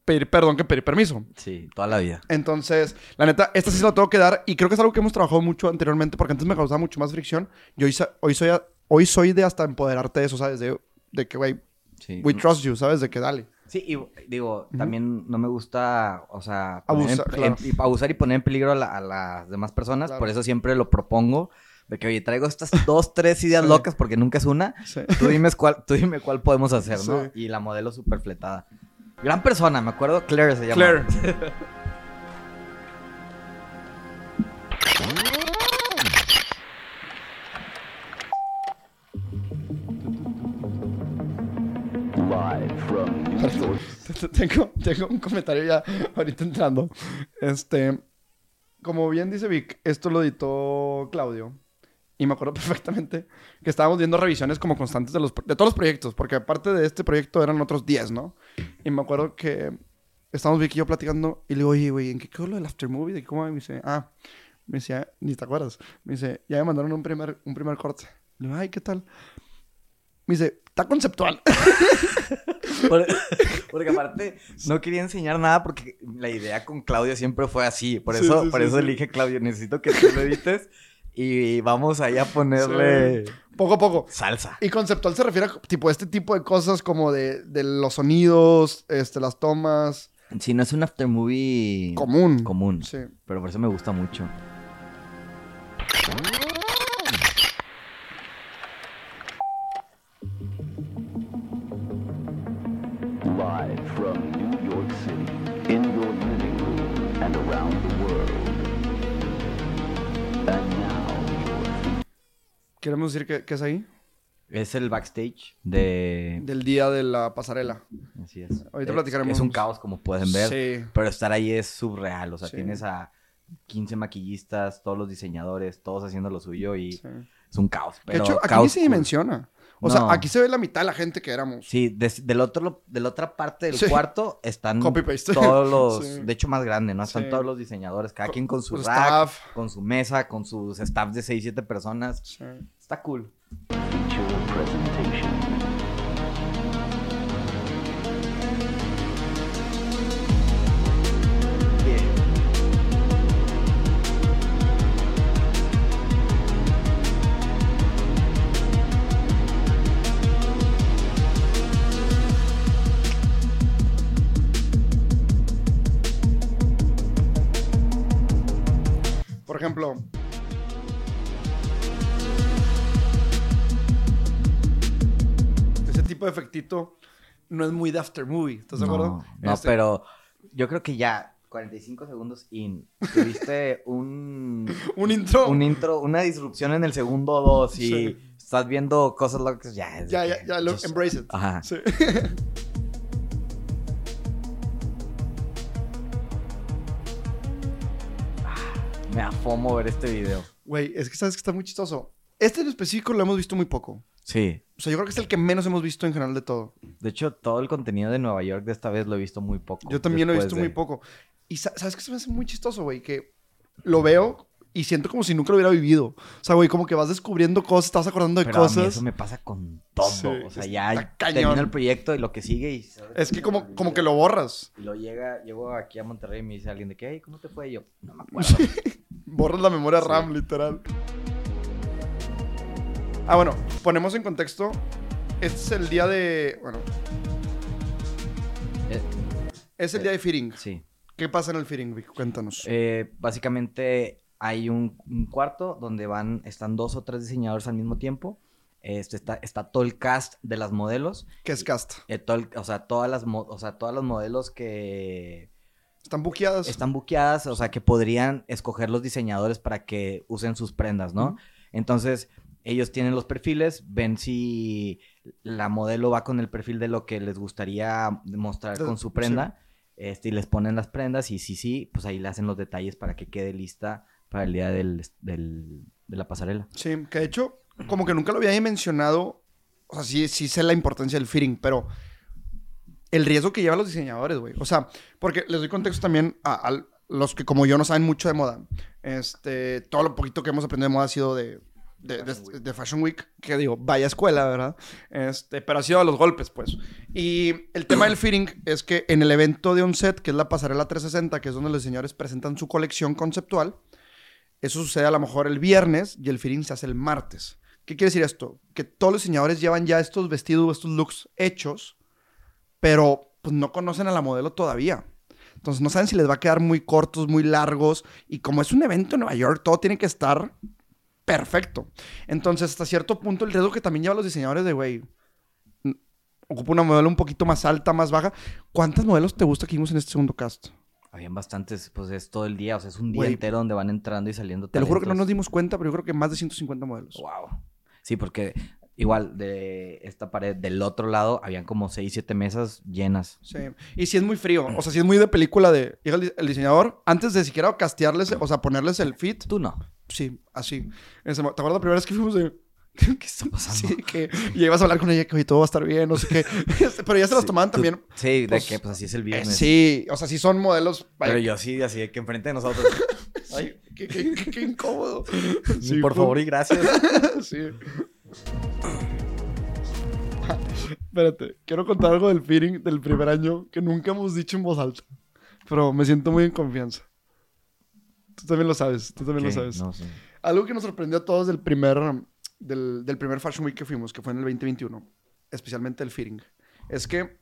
pedir perdón que pedir permiso. Sí, toda la vida. Entonces, la neta, esta sí se la tengo que dar. Y creo que es algo que hemos trabajado mucho anteriormente, porque antes me causaba mucho más fricción. Y hoy, hoy, soy, hoy soy de hasta empoderarte de eso, ¿sabes? De, de que, güey, Sí. we trust you, ¿sabes? De que dale. Sí, y digo, también no me gusta, o sea, poner Abusar, en- claro. en- y abusar y poner en peligro a, la- a las demás personas. Claro. Por eso siempre lo propongo. De que, oye, traigo estas dos, tres ideas Sí. locas porque nunca es una. Sí. Tú dime cuál, tú dime cuál podemos hacer, ¿no? Y la modelo súper fletada. Gran persona, me acuerdo, Claire se llama. Claire. Live. Tengo, tengo un comentario ya ahorita entrando. Este, como bien dice Vic, esto lo editó Claudio. Y me acuerdo perfectamente que estábamos viendo revisiones como constantes de, los, de todos los proyectos, porque aparte de este proyecto eran otros 10, ¿no? Y me acuerdo que estábamos Vic y yo platicando y le digo, oye, güey, ¿en qué quedó lo del aftermovie? ¿De cómo? va?" Y me dice, ah, me decía, ni te acuerdas. Me dice, ya me mandaron un primer, un primer corte. Le digo, ay, ¿qué tal? Me dice, está conceptual. Por- porque aparte no quería enseñar nada porque la idea con Claudio siempre fue así. Por Sí, eso, sí, por sí, eso sí. le dije, Claudio, necesito que tú lo edites y vamos ahí a ponerle Poco a poco. salsa. Y conceptual se refiere a tipo este tipo de cosas como de, de los sonidos, este, las tomas. Si no es un aftermovie Común. común. Sí. Pero por eso me gusta mucho. Live from New York City, in your living room and around the world. And now, your ¿Queremos decir que, que es ahí? Es el backstage de... Del día de la pasarela. Así es. Ahorita Es- platicaremos. Es un caos, como pueden ver. Sí. Pero estar ahí es surreal. O sea, Sí. tienes a 15 maquillistas, todos los diseñadores, todos haciendo lo suyo y sí. es un caos. De Pero hecho, aquí ni se cool. O No. sea, aquí se ve la mitad de la gente que éramos. Sí, des- del otro, de la otra parte del Sí. cuarto están Copy-paste. todos los, Sí. de hecho más grande, ¿no? Están Sí. todos los diseñadores, cada Co- quien con su rack, staff. con su mesa, con sus staff de 6, 7 personas. Sí. Está cool. No es muy de aftermovie. ¿Estás de acuerdo? No, Este, pero yo creo que ya 45 segundos in, tuviste un, Un intro. un intro, una disrupción en el segundo o dos y Sí. estás viendo cosas locas, ya es Ya, ya, ya, lo, just- embrace it. Ajá. Sí. Me afomo ver este video. Güey, es que sabes que está muy chistoso. Este en específico lo hemos visto muy poco. Sí. O sea, yo creo que es el que menos hemos visto en general de todo. De hecho, todo el contenido de Nueva York de esta vez lo he visto muy poco. Yo también lo he visto de- muy poco. Y sa- sabes que se me hace muy chistoso, güey, que lo veo y siento como si nunca lo hubiera vivido. O sea, güey, como que vas descubriendo cosas, estás acordando de Pero a mí cosas. eso me pasa con todo. Sí, o sea, ya termina el proyecto y lo que sigue y... Es que como, como que lo borras. Y lo llega, llego aquí a Monterrey y me dice alguien de que, hey, ¿cómo te fue? Y yo, no me acuerdo. Borras la memoria Sí. RAM, literal. Ah, bueno, ponemos en contexto. Este es el día de. Bueno, Eh, es el día de Feeding. sí. ¿Qué pasa en el Feeding, Vic? Cuéntanos. Eh, básicamente hay un, un cuarto donde van, están dos o tres diseñadores al mismo tiempo. Este, está, está todo el cast de las modelos. ¿Qué es cast? eh, todo el- o, sea, todas las, o sea, todas las modelos que ¿Están buqueadas? están buqueadas, o sea, que podrían escoger los diseñadores para que usen sus prendas, ¿no? Entonces, ellos tienen los perfiles, ven si la modelo va con el perfil de lo que les gustaría mostrar con su prenda. Este, y les ponen las prendas y sí, sí, pues ahí le hacen los detalles para que quede lista para el día del, del- de la pasarela. Sí, que de hecho, como que nunca lo había mencionado. O sea, sí, sí sé la importancia del fitting, pero el riesgo que llevan los diseñadores, güey. O sea, porque les doy contexto también a, a los que como yo no saben mucho de moda. Este, todo lo poquito que hemos aprendido de moda ha sido de, de, de- de Fashion Week, que digo, vaya escuela, ¿verdad? Este, pero ha sido a los golpes, pues. Y el tema del fitting es que en el evento de un set, que es la pasarela 360, que es donde los diseñadores presentan su colección conceptual, eso sucede a lo mejor el viernes y el fitting se hace el martes. ¿Qué quiere decir esto? Que todos los diseñadores llevan ya estos vestidos, estos looks hechos, pero pues no conocen a la modelo todavía. Entonces no saben si les va a quedar muy cortos, muy largos. Y como es un evento en Nueva York, todo tiene que estar perfecto. Entonces, hasta cierto punto, el riesgo que también llevan los diseñadores de, güey, ocupa una modelo un poquito más alta, más baja. ¿Cuántos modelos te gusta que vimos en este segundo cast? Habían bastantes, pues es todo el día, o sea, es un día Güey. entero donde van entrando y saliendo Te lo juro que no nos dimos cuenta, pero yo creo que más de 150 modelos. Wow. Sí, porque igual de esta pared del otro lado habían como 6, 7 mesas llenas. Sí. Y si es muy frío. O sea, si es muy de película de... Llega el, di- el diseñador, antes de siquiera castearles, o sea, ponerles el fit. Tú no. Sí, así. ¿Te acuerdas la primera vez que fuimos de... ¿Qué está pasando? Sí, que y ibas a hablar con ella que oye, todo va a estar bien, no sé qué. Este, Pero ya se las Sí, tomaban tú- también. Sí, de pues, que pues así es el Eh, viernes. sí, o sea, sí son modelos. vaya, Pero yo sí, así de que enfrente de nosotros. Ay, qué, qué- qué- qué incómodo. Sí, por favor y gracias. sí. Espérate, quiero contar algo del feeling del primer año que nunca hemos dicho en voz alta. Pero me siento muy en confianza. Tú también lo sabes, tú también lo sabes. No sé. Algo que nos sorprendió a todos del primer, del, del primer Fashion Week que fuimos, que fue en el 2021, especialmente el fitting, es que,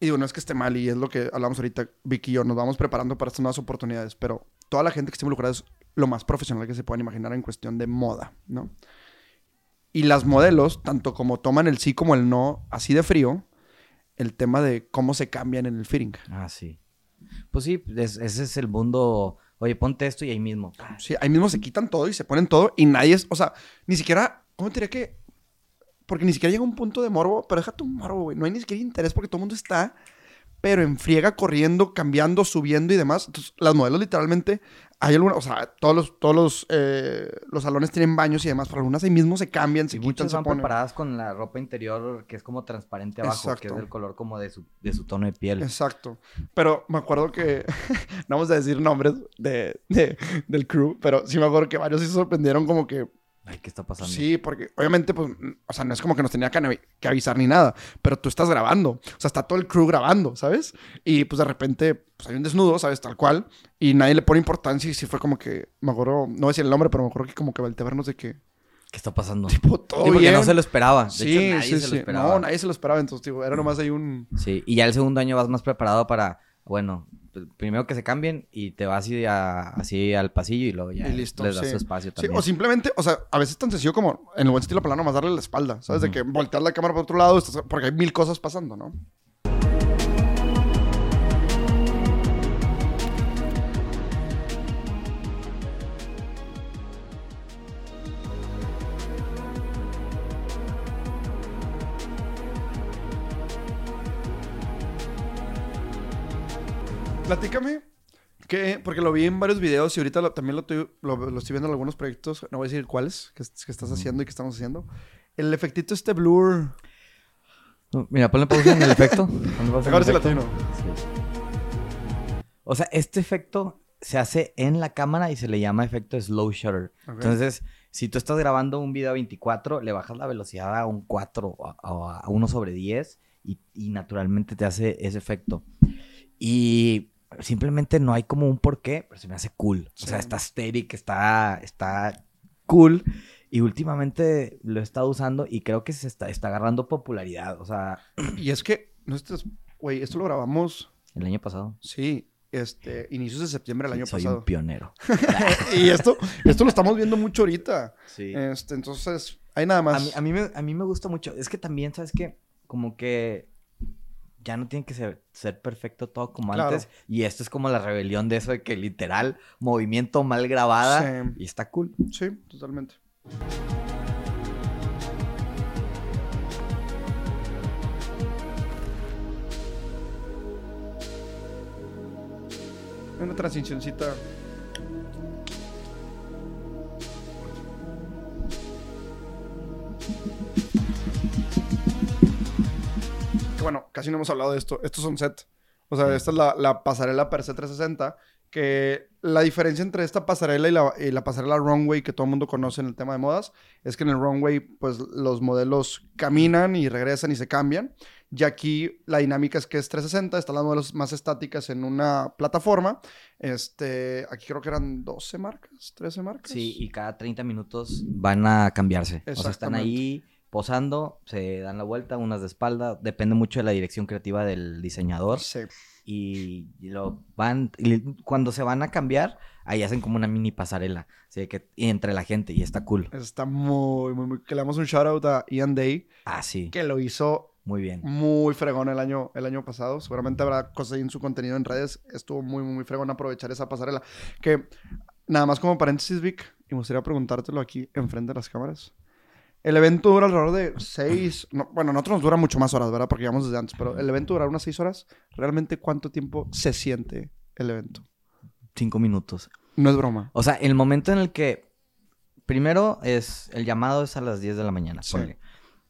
y digo, no es que esté mal, y es lo que hablamos ahorita, Vicky y yo, nos vamos preparando para estas nuevas oportunidades, pero toda la gente que esté involucrada es lo más profesional que se puedan imaginar en cuestión de moda, ¿no? Y las modelos, tanto como toman el sí como el no, así de frío, el tema de cómo se cambian en el fitting. Ah, sí. Pues sí, es- ese es el mundo. Oye, ponte esto y ahí mismo. Sí, ahí mismo se quitan todo y se ponen todo y nadie es, o sea, ni siquiera, ¿cómo te diría que? Porque ni siquiera llega un punto de morbo, pero déjate un morbo, güey. No hay ni siquiera interés porque todo el mundo está, pero en friega, corriendo, cambiando, subiendo y demás. Entonces, las modelos literalmente, hay algunas, o sea, todos los, todos los, eh, los salones tienen baños y demás, pero algunas ahí mismo se cambian, se Y quitan, se van ponen. preparadas con la ropa interior que es como transparente abajo, que es del color como de su, de su tono de piel. Exacto. Pero me acuerdo que, no vamos a decir nombres de, de- del crew, pero sí me acuerdo que varios se sorprendieron como que, Ay, ¿qué está pasando? Sí, porque obviamente, pues, mm, o sea, no es como que nos tenía que, avi- que avisar ni nada, pero tú estás grabando, o sea, está todo el crew grabando, ¿sabes? Y pues de repente, pues hay un desnudo, ¿sabes? Tal cual, y nadie le pone importancia y sí fue como que, me acuerdo, no voy a decir el nombre, pero me acuerdo que como que vernos de que, ¿Qué está pasando? tipo, todo Sí, porque bien. no se lo esperaba. De sí, hecho, nadie sí, se lo esperaba. No, nadie se lo esperaba, entonces, digo, era nomás ahí un... Sí, y ya el segundo año vas más preparado para, bueno, primero que se cambien y te vas así, a- así al pasillo y luego ya Y listo, les das sí. su espacio Sí, también. o simplemente, o sea, a veces tan sencillo como, en el buen estilo plano, nomás darle la espalda, ¿sabes? De que voltear la cámara para otro lado, porque hay mil cosas pasando, ¿no? Platícame, que, porque lo vi en varios videos y ahorita lo- también lo, estoy- lo, lo estoy viendo en algunos proyectos, no voy a decir cuáles, que, que estás haciendo y que estamos haciendo. El efectito este blur, Mira, ponle pausa en el efecto. Si efecto. latino. Sí. O sea, este efecto se hace en la cámara y se le llama efecto slow shutter. Ok. Entonces, si tú estás grabando un video a 24, le bajas la velocidad a un 4 o a, a 1 sobre 10 y, y naturalmente te hace ese efecto. Y simplemente no hay como un porqué, pero se me hace cool. O sea, Sí. está aesthetic, está, está cool. Y últimamente lo he estado usando y creo que se está, está agarrando popularidad. O sea, Y es que, no güey, esto lo grabamos, el año pasado. sí, este, inicios de septiembre del año soy pasado. un pionero. y esto, esto lo estamos viendo mucho ahorita. Sí. Este, entonces, hay nada más. A mí, a, mí me, a mí me gusta mucho. Es que también, ¿sabes qué? Como que ya no tiene que ser, ser perfecto todo como Claro. antes. Y esto es como la rebelión de eso de que literal, movimiento mal grabada. Sí. Y está cool. Sí, totalmente. Una transicioncita. Bueno, casi no hemos hablado de esto. Estos son set. O sea, esta es la, la pasarela per se 360. Que la diferencia entre esta pasarela y la, y la pasarela runway que todo el mundo conoce en el tema de modas es que en el runway, pues los modelos caminan y regresan y se cambian. Y aquí la dinámica es que es 360, están las modelos más estáticas en una plataforma. Este, aquí creo que eran 12 marcas, 13 marcas. Sí, y cada 30 minutos van a cambiarse. O sea, están ahí posando, se dan la vuelta, unas de espalda. Depende mucho de la dirección creativa del diseñador. Sí. Y lo van, y cuando se van a cambiar, ahí hacen como una mini pasarela. Así que entre la gente, y está cool. Está muy, muy, muy... Que le damos un shout out a Ian Day, Ah, sí, que lo hizo muy bien. muy fregón el año, el año pasado. Seguramente habrá cosas ahí en su contenido en redes. Estuvo muy, muy, muy fregón aprovechar esa pasarela. Que, nada más como paréntesis, Vic, y me gustaría preguntártelo aquí enfrente de las cámaras. El evento dura alrededor de seis... no, bueno, nosotros nos dura mucho más horas, ¿verdad? Porque llegamos desde antes. Pero el evento dura unas seis horas. ¿Realmente cuánto tiempo se siente el evento? Cinco minutos. No es broma. O sea, el momento en el que. Primero es. El llamado es a las 10 de la mañana. Sí. ponle.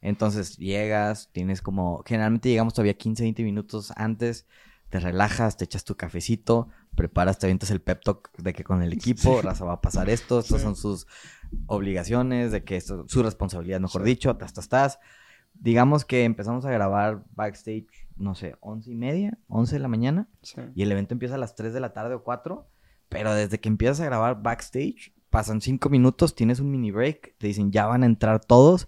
Entonces llegas, tienes como. Generalmente llegamos todavía 15, 20 minutos antes. Te relajas, te echas tu cafecito, preparas, te avientas el pep talk de que con el equipo, raza va a pasar esto, estas Sí. son sus obligaciones, de que esto, su responsabilidad, mejor Sí. dicho, tas, tas, tas. Digamos que empezamos a grabar backstage, no sé, 11 y media, 11 de la mañana. Y el evento empieza a las 3 de la tarde o 4. Pero desde que empiezas a grabar backstage, pasan 5 minutos, tienes un mini break, te dicen ya van a entrar todos.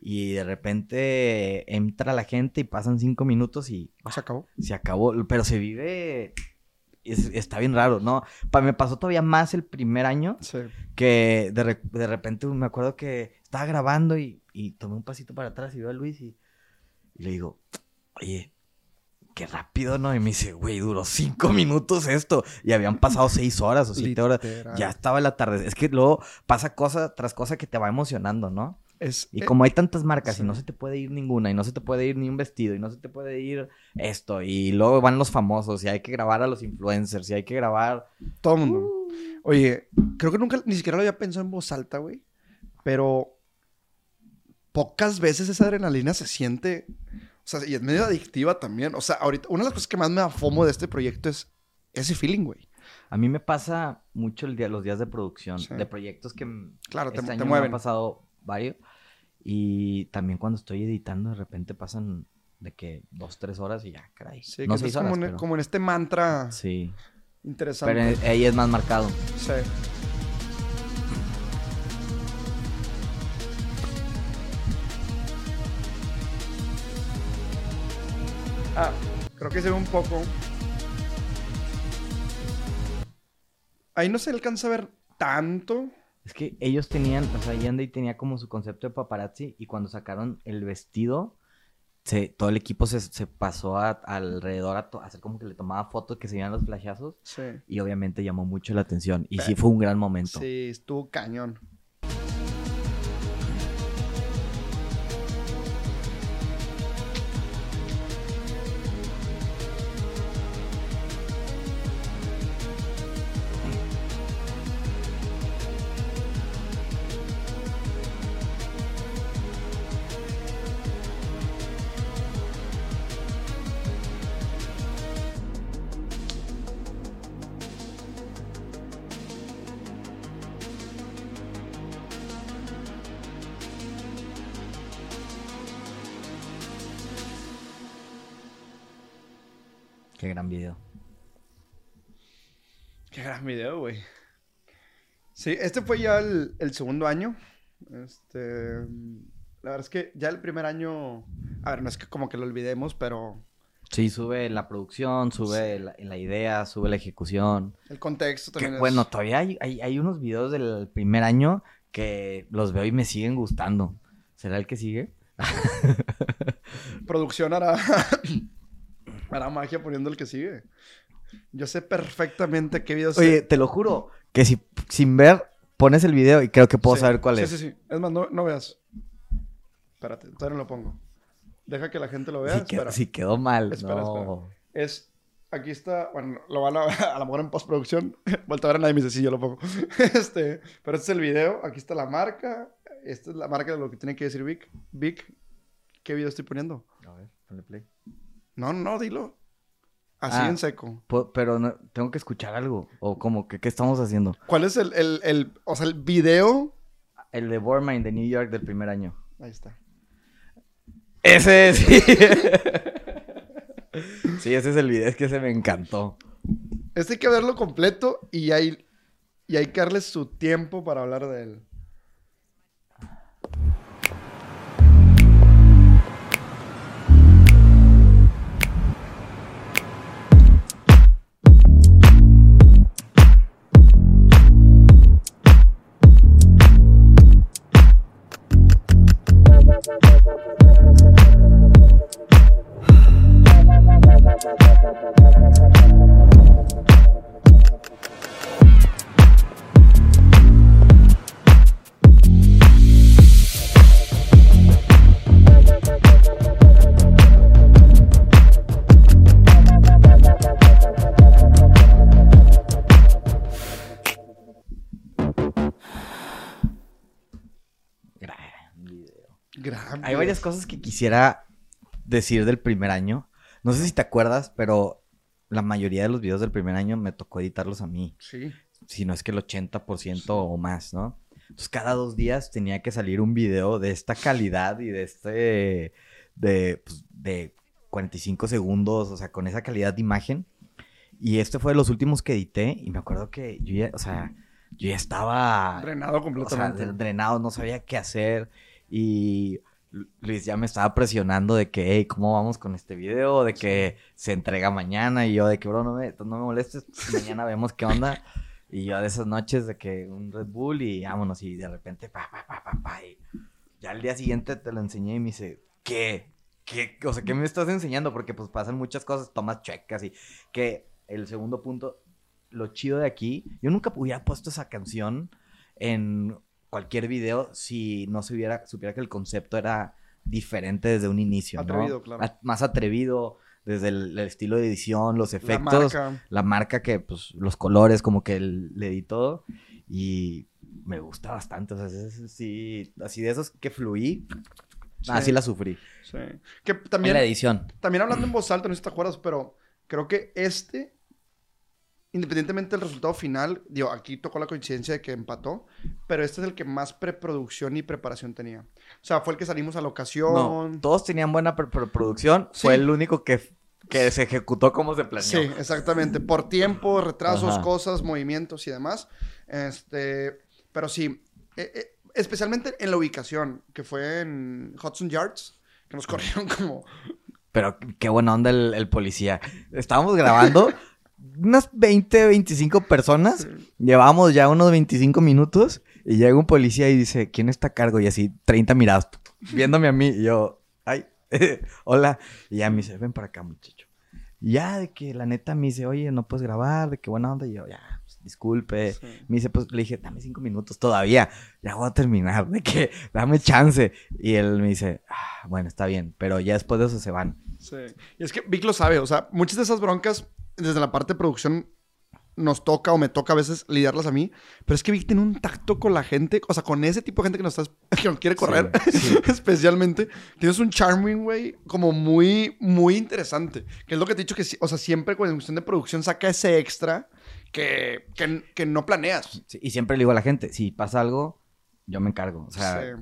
Y de repente entra la gente y pasan 5 minutos y Se acabó. se acabó. Pero se vive. Es- está bien raro, ¿no? Pa- me pasó todavía más el primer año Sí. que de, re- de repente me acuerdo que estaba grabando y, y tomé un pasito para atrás y veo a Luis y, y le digo, oye, qué rápido, ¿no? Y me dice, güey, duró cinco minutos esto. Y habían pasado seis horas o siete horas. Ya estaba la tarde. Es que luego pasa cosa tras cosa que te va emocionando, ¿no? Es, Y eh, como hay tantas marcas sí. y no se te puede ir ninguna, y no se te puede ir ni un vestido, y no se te puede ir esto, y luego van los famosos, y hay que grabar a los influencers, y hay que grabar... Todo el mundo. Oye, creo que nunca, ni siquiera lo había pensado en voz alta, güey. Pero pocas veces esa adrenalina se siente. O sea, y es medio adictiva también. O sea, ahorita, una de las cosas que más me da fomo de este proyecto es ese feeling, güey. A mí me pasa mucho el día, los días de producción, Sí. de proyectos que Claro, te, este te año me mueven. han pasado varios. Y también cuando estoy editando, de repente pasan de que dos, tres horas y ya, caray. Sí, no que seis estás como, en, pero- como en este mantra Sí. interesante. Pero ahí es más marcado. Sí. Ah, creo que se ve un poco. Ahí no se alcanza a ver tanto. Es que ellos tenían, o sea, Yandy tenía como su concepto de paparazzi y cuando sacaron el vestido, se, todo el equipo se, se pasó a- alrededor a, to- a hacer como que le tomaba fotos que se veían los flashazos Sí. y obviamente llamó mucho la atención y sí fue un gran momento. Sí, estuvo cañón. Qué gran video. Qué gran video, güey. Sí, este fue ya el, el segundo año. Este. La verdad es que ya el primer año. A ver, no es que como que lo olvidemos, pero Sí, sube la producción, sube la, la idea, sube la ejecución. el contexto Que, también es. bueno, todavía hay, hay, hay unos videos del primer año que los veo y me siguen gustando. ¿Será el que sigue? Producción hará. Hará magia poniendo el que sigue. Yo sé perfectamente qué video Oye, te lo juro que si sin ver pones el video y creo que puedo Sí, saber cuál sí, es. Sí, sí, Es más, no, no veas. Espérate, todavía no lo pongo. Deja que la gente lo vea. Si, quedó, espera. si quedó mal, Espera, no. Es aquí está, bueno, lo van a a lo mejor en postproducción, vuelta a ver a nadie me dice, sí, yo lo pongo. Este, pero este es el video, aquí está la marca, esta es la marca de lo que tiene que decir Vic. Vic, ¿qué video estoy poniendo? A ver, ponle play. No, no, dilo. Así Ah. en seco. Pero no- tengo que escuchar algo. O como que, ¿qué estamos haciendo? ¿Cuál es el, el, el, o sea, el video? El de Bormine de New York del primer año. Ahí está. Ese sí. sí, ese es el video. Es que ese me encantó. Este hay que verlo completo y hay, y hay que darle su tiempo para hablar de él. Varias cosas que quisiera decir del primer año. No sé si te acuerdas, pero la mayoría de los videos del primer año me tocó editarlos a mí. Sí. Si no es que el 80% o más, ¿no? Entonces cada dos días tenía que salir un video de esta calidad y de este... De, pues, de 45 segundos, o sea, con esa calidad de imagen. Y este fue de los últimos que edité y me acuerdo que yo ya, o sea, yo ya estaba... Drenado O sea, completamente. drenado, no sabía qué hacer. Y Luis ya me estaba presionando de que, hey, ¿cómo vamos con este video? De que se entrega mañana. Y yo de que, bro, no me, no me molestes. Mañana vemos qué onda. Y yo de esas noches de que un Red Bull y vámonos. Y de repente, pa, pa, pa, pa, pa. Y ya al día siguiente te lo enseñé y me dice, ¿qué? ¿Qué? O sea, ¿qué me estás enseñando? Porque pues pasan muchas cosas, tomas checas y que el segundo punto, lo chido de aquí, yo nunca hubiera puesto esa canción en cualquier video si no se hubiera, supiera que el concepto era diferente desde un inicio, ¿no? Atrevido, claro. A- Más atrevido, desde el, el estilo de edición, los La efectos, marca. la marca que, pues, los colores, como que el- le di todo. Y me gusta bastante. O sea, es- sí, así de esos que fluí, así Sí. la sufrí. Sí. Que En también, la edición. también hablando en voz alta, no sé si te acuerdas, pero creo que este, independientemente del resultado final, digo, aquí tocó la coincidencia de que empató, pero este es el que más preproducción y preparación tenía. O sea, fue el que salimos a la No, ocasión. todos tenían buena pre- pre- producción. Sí. Fue el único que, que se ejecutó como se planeó. Sí, exactamente. Por tiempo, retrasos, Ajá. cosas, movimientos y demás. Este, pero sí, eh, eh, especialmente en la ubicación, que fue en Hudson Yards, que nos corrieron como... Pero qué buena onda el, el policía. Estábamos grabando unas 20, 25 personas. Llevamos ya unos 25 minutos. Y llega un policía y dice, ¿quién está a cargo? Y así, 30 miradas. Viéndome a mí. Y yo, ay, hola. Y ya me dice, ven para acá, muchacho. Y ya de que la neta me dice, oye, no puedes grabar, de qué buena onda. Y yo, ya, pues, disculpe. Sí. Me dice, pues le dije, dame cinco minutos todavía. Ya voy a terminar. De que, dame chance. Y él me dice, ah, bueno, está bien. Pero ya después de eso se van. Sí. Y es que Vic lo sabe, o sea, muchas de esas broncas, desde la parte de producción, nos toca o me toca a veces lidiarlas a mí, pero es que Vic tiene un tacto con la gente, o sea, con ese tipo de gente que nos, estás, que nos quiere correr, Sí, sí. especialmente. Tienes un charming, güey, como muy, muy interesante, que es lo que te he dicho que, o sea, siempre con cuestión de producción saca ese extra que, que, que no planeas. Sí, y siempre le digo a la gente, si pasa algo, yo me encargo. O sea,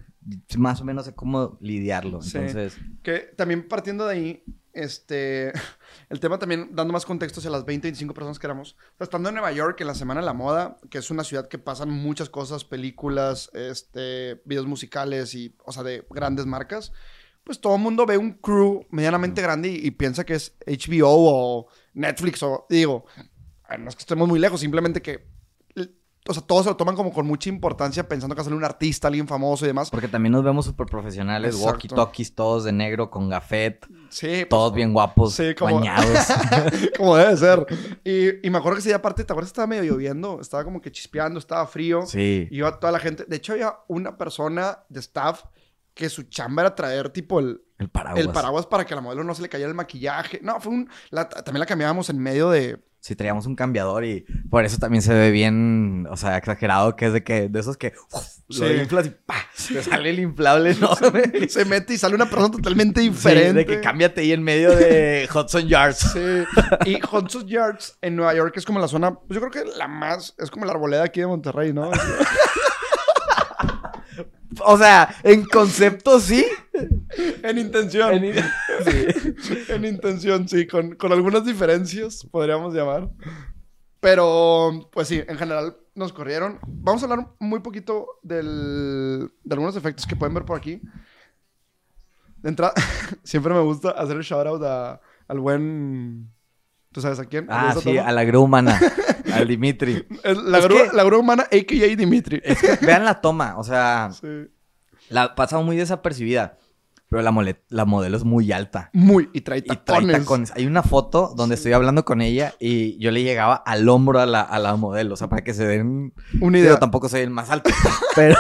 más o menos sé cómo lidiarlo. Sí. Entonces, Que también partiendo de ahí, este, el tema también dando más contexto hacia las 20, 25 personas que éramos. O sea, estando en Nueva York, en la Semana de la Moda, que es una ciudad que pasan muchas cosas, películas, este, videos musicales y, o sea, de grandes marcas, pues todo el mundo ve un crew medianamente grande y, y piensa que es HBO o Netflix o, digo, no es que estemos muy lejos, simplemente que, o sea, todos se lo toman como con mucha importancia pensando que va a salir un artista, alguien famoso y demás. porque también nos vemos súper profesionales, walkie-talkies, todos de negro, con gafet, Sí, pues, todos bien guapos, Sí, como- bañados. como debe ser. Y, y me acuerdo que ese día aparte, ¿te acuerdas? Estaba medio lloviendo, estaba como que chispeando, estaba frío. sí. Y iba toda la gente. De hecho, había una persona de staff que su chamba era traer tipo el, El paraguas. el paraguas para que a la modelo no se le cayera el maquillaje. No, fue un... la- también la cambiábamos en medio de... Sí, traíamos un cambiador y por eso también se ve bien, o sea, exagerado, que es de que, de esos que uf, lo Sí. inflas y ¡pa! Te sale el inflable enorme. Se mete y sale una persona totalmente Sí, diferente. de que cámbiate ahí en medio de Hudson Yards. Sí. Y Hudson Yards en Nueva York es como la zona, pues yo creo que la más, es como la arboleda aquí de Monterrey, ¿no? O sea, en concepto sí. En intención. En- En intención, sí, con, con algunas diferencias, podríamos llamar. Pero, pues sí, en general nos corrieron. Vamos a hablar muy poquito del, de algunos efectos que pueden ver por aquí. De entrada, siempre me gusta hacer el shout out a- al buen. ¿Tú sabes a quién? Ah, ¿A sí, a la grúa humana, al Dimitri. La, grúa, que- la grúa humana, a.k.a. Dimitri. Es que vean la toma, o sea, Sí. la pasa muy desapercibida, pero la, mole- la modelo es muy alta. Muy, y trae Y trae tacones. tacones. Hay una foto donde estoy hablando con ella y yo le llegaba al hombro a la, a la modelo. O sea, para que se den... Una idea. tampoco soy el más alto. pero...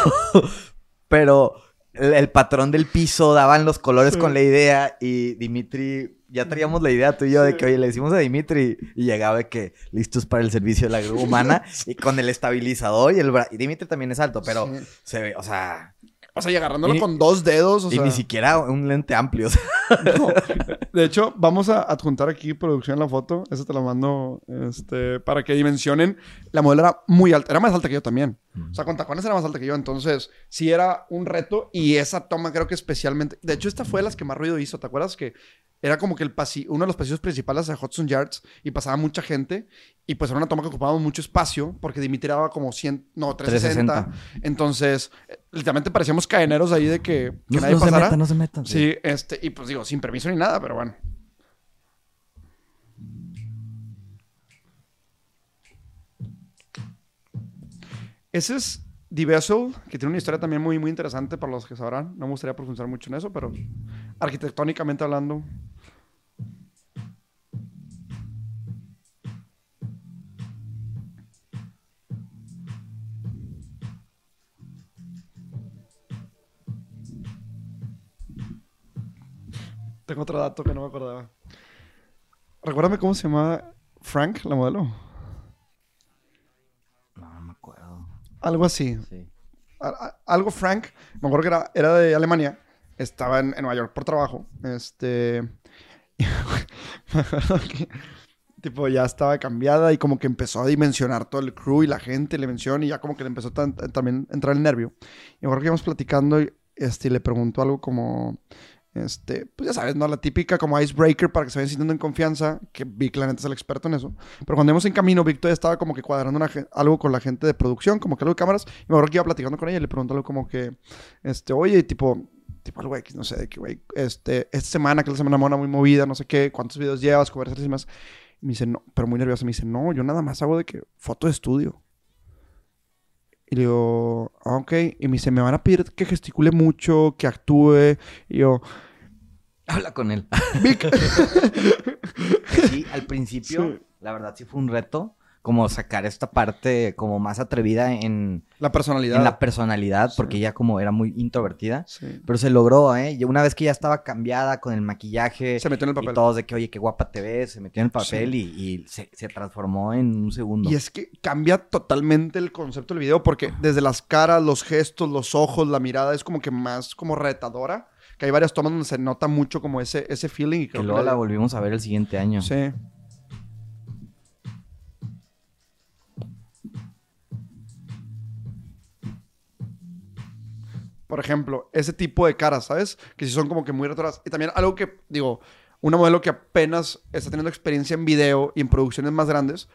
Pero... El, el patrón del piso daban los colores Sí. con la idea y Dimitri... Ya traíamos la idea tú y yo de que, oye, le decimos a Dimitri y llegaba de que listos para el servicio de la grúa humana y con el estabilizador y el bra- Y Dimitri también es alto, pero Sí. se ve, o sea... O sea, y agarrándolo Y- con dos dedos, o y sea... ni siquiera un lente amplio. o sea, No. De hecho, vamos a adjuntar aquí producción la foto. Esa te la mando este, para que dimensionen. La modelo era muy alta. Era más alta que yo también. O sea, con tacones era más alta que yo. Entonces, sí era un reto. Y esa toma creo que especialmente... De hecho, esta fue de las que más ruido hizo. ¿Te acuerdas que era como que el pasi... uno de los pasillos principales de Hudson Yards y pasaba mucha gente? Y pues era una toma que ocupaba mucho espacio porque Dimitri daba como 100... No, 360. 360. Entonces, literalmente parecíamos cadeneros ahí de que, que no, nadie no se metan, no se metan. Sí, este, y pues digo, sin permiso ni nada, pero bueno. Ese es The Vessel, que tiene una historia también muy, muy interesante para los que sabrán. No me gustaría profundizar mucho en eso, pero arquitectónicamente hablando. Tengo otro dato que no me acordaba. Recuérdame cómo se llamaba Frank, la modelo. No, no me acuerdo. Algo así. Sí. Algo Frank, me acuerdo que era, era de Alemania, estaba en, en Nueva York por trabajo, este, me acuerdo que, tipo, ya estaba cambiada y como que empezó a dimensionar todo el crew y la gente, le menciona y ya como que le empezó tan- también a entrar el nervio. Y me acuerdo que íbamos platicando y, este, y le preguntó algo como, este, pues ya sabes, ¿no? La típica como icebreaker para que se vayan sintiendo en confianza, que Vic, la neta, es el experto en eso. Pero cuando íbamos en camino, Vic todavía estaba como que cuadrando una algo con la gente de producción, como que algo de cámaras. Y me acuerdo que iba platicando con ella y le preguntó algo como que, este, oye, tipo, tipo algo X, no sé, de que, güey, este, esta semana, que es la semana mona muy movida, no sé qué, cuántos videos llevas, conversaciones y más. Y me dice, no, pero muy nerviosa, me dice, no, yo nada más hago de que foto de estudio. Y le digo, ah, ok. Y me dice, me van a pedir que gesticule mucho, que actúe. Y yo, Habla con él. Vic. Sí, al principio, Sí. la verdad sí fue un reto. Como sacar esta parte como más atrevida en, la personalidad. en la personalidad, Sí. porque ella como era muy introvertida. Sí. Pero se logró, ¿eh? Una vez que ya estaba cambiada con el maquillaje Se metió en el y papel. todos de que, oye, qué guapa te ves, se metió en el papel y, y se, se transformó en un segundo. Y es que cambia totalmente el concepto del video porque desde las caras, los gestos, los ojos, la mirada es como que más como retadora. Que hay varias tomas donde se nota mucho como ese, ese feeling. Y que creo que luego le- la volvimos a ver el siguiente año. Sí. Por ejemplo, ese tipo de caras, ¿sabes? Que sí son como que muy retoras. Y también algo que, digo, una modelo que apenas está teniendo experiencia en video y en producciones más grandes,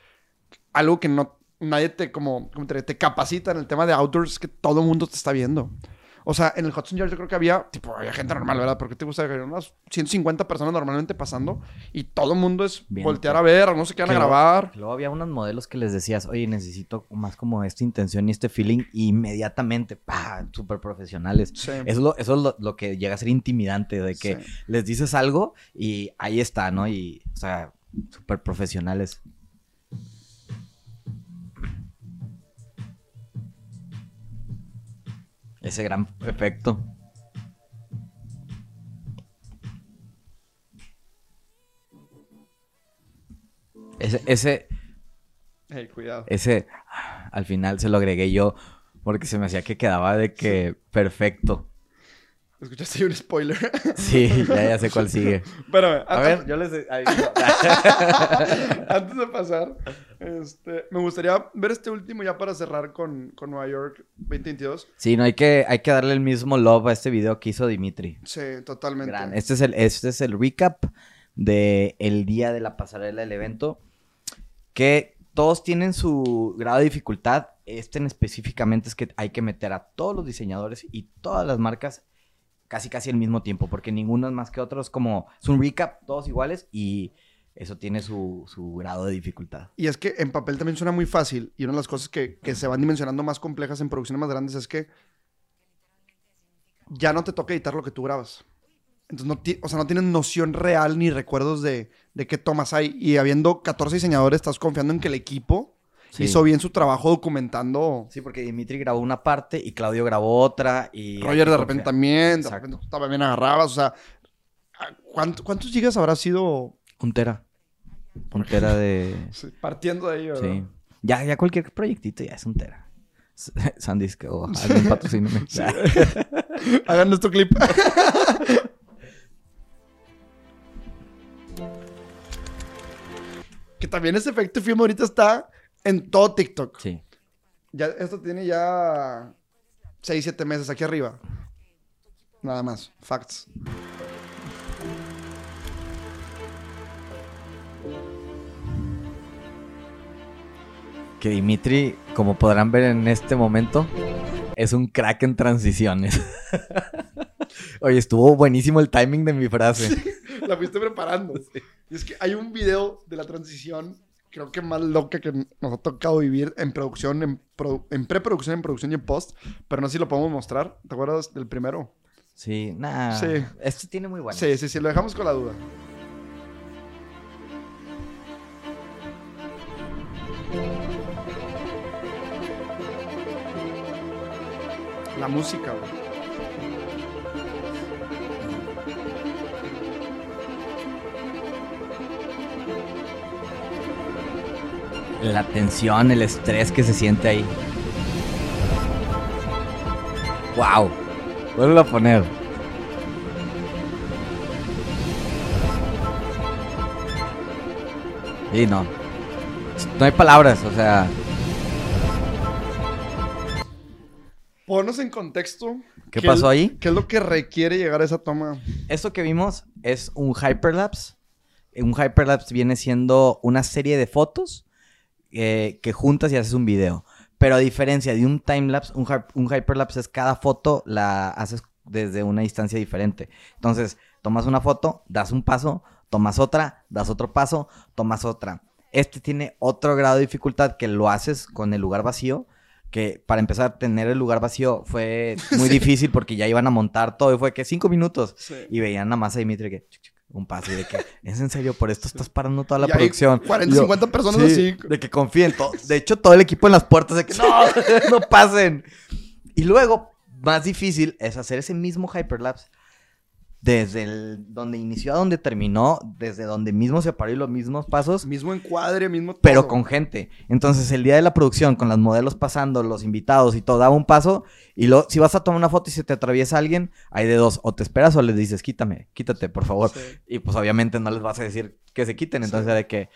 algo que no, nadie te como, como te, te capacita en el tema de outdoors que todo el mundo te está viendo. O sea, en el Hudson Yards yo creo que había, tipo, había gente normal, ¿verdad? Porque te gusta que había unas 150 personas normalmente pasando y todo el mundo es Bien, voltear a ver, no sé qué van a grabar. Luego había unos modelos que les decías, oye, necesito más como esta intención y este feeling, y inmediatamente, pa, súper profesionales. Sí. Eso es, lo, eso es lo, lo que llega a ser intimidante, de que Sí. les dices algo y ahí está, ¿no? Y, o sea, súper profesionales. Ese gran efecto. Ese, ese. Cuidado. Ese. Al final se lo agregué yo. Porque se me hacía que quedaba de que perfecto. Escuchaste ahí un spoiler. Sí, ya, ya sé cuál sigue. Espérame. A ver, yo les... ahí- Antes de pasar, este, me gustaría ver este último ya para cerrar con, con Nueva York 2022. Sí, no, hay que, hay que darle el mismo love a este video que hizo Dimitri. Sí, totalmente. Gran. Este es el, este es el recap de el día de la pasarela del evento. Que todos tienen su grado de dificultad. Este en específicamente es que hay que meter a todos los diseñadores y todas las marcas casi casi al mismo tiempo. Porque ninguno es más que otro. Es como, es un recap, todos iguales y eso tiene su, su grado de dificultad. Y es que en papel también suena muy fácil. Y una de las cosas que, que se van dimensionando más complejas en producciones más grandes es que ya no te toca editar lo que tú grabas. Entonces, no, ti- o sea, no tienes noción real ni recuerdos de, de qué tomas hay. Y habiendo 14 diseñadores, estás confiando en que el equipo Sí. hizo bien su trabajo documentando. Sí, porque Dimitri grabó una parte y Claudio grabó otra y... Roger de repente también, de Exacto. repente tú también agarrabas. O sea, ¿cuánto- ¿cuántos gigas habrá sido Un tera. Un tera de... partiendo de ahí? ¿verdad? Sí. Ya, ya cualquier proyectito ya es un tera. Sandisk o alguien patrocíname. Hagan nuestro clip. que también ese efecto film ahorita está en todo TikTok. Sí. Ya, esto tiene ya 6, 7 meses aquí arriba. Nada más. Facts. Que Dimitri, como podrán ver en este momento, es un crack en transiciones. Oye, estuvo buenísimo el timing de mi frase. La fuiste preparando. Y es que hay un video de la transición, creo que más loca que nos ha tocado vivir en producción, en, produ- en preproducción, en producción y en post. Pero no sé si lo podemos mostrar. ¿Te acuerdas del primero? Sí, nada. Sí. Esto tiene muy bueno. Sí, sí, sí, lo dejamos con la duda. La música, güey. La tensión, el estrés que se siente ahí. Wow. Vuelvo a poner. Sí, no. No hay palabras, o sea. Ponos en contexto. ¿Qué pasó ahí? ¿Qué es lo que requiere llegar a esa toma? Esto que vimos es un hyperlapse. Un hyperlapse viene siendo una serie de fotos eh, que juntas y haces un video. Pero a diferencia de un timelapse, un, un hyperlapse es cada foto la haces desde una distancia diferente. Entonces, tomas una foto, das un paso, tomas otra, das otro paso, tomas otra. Este tiene otro grado de dificultad que lo haces con el lugar vacío. Que para empezar, tener el lugar vacío fue muy difícil porque ya iban a montar todo y fue que cinco minutos. Sí. Y veían nada más a Dimitri que un paso y de que es en serio, por esto estás parando toda la Y hay producción. 40, Y yo, 50 personas sí, así. De que confíen. De hecho, todo el equipo en las puertas de que no, no pasen. Y luego, más difícil es hacer ese mismo hyperlapse desde el, donde inició a donde terminó, desde donde mismo se paró y los mismos pasos, Mismo encuadre, mismo todo. pero con gente. Entonces, el día de la producción, con las modelos pasando, los invitados y todo, daba un paso. Y luego, si vas a tomar una foto y se te atraviesa alguien, hay de dos. O te esperas o les dices, quítame, quítate, por favor. Sí. Y pues obviamente no les vas a decir que se quiten. Entonces de que...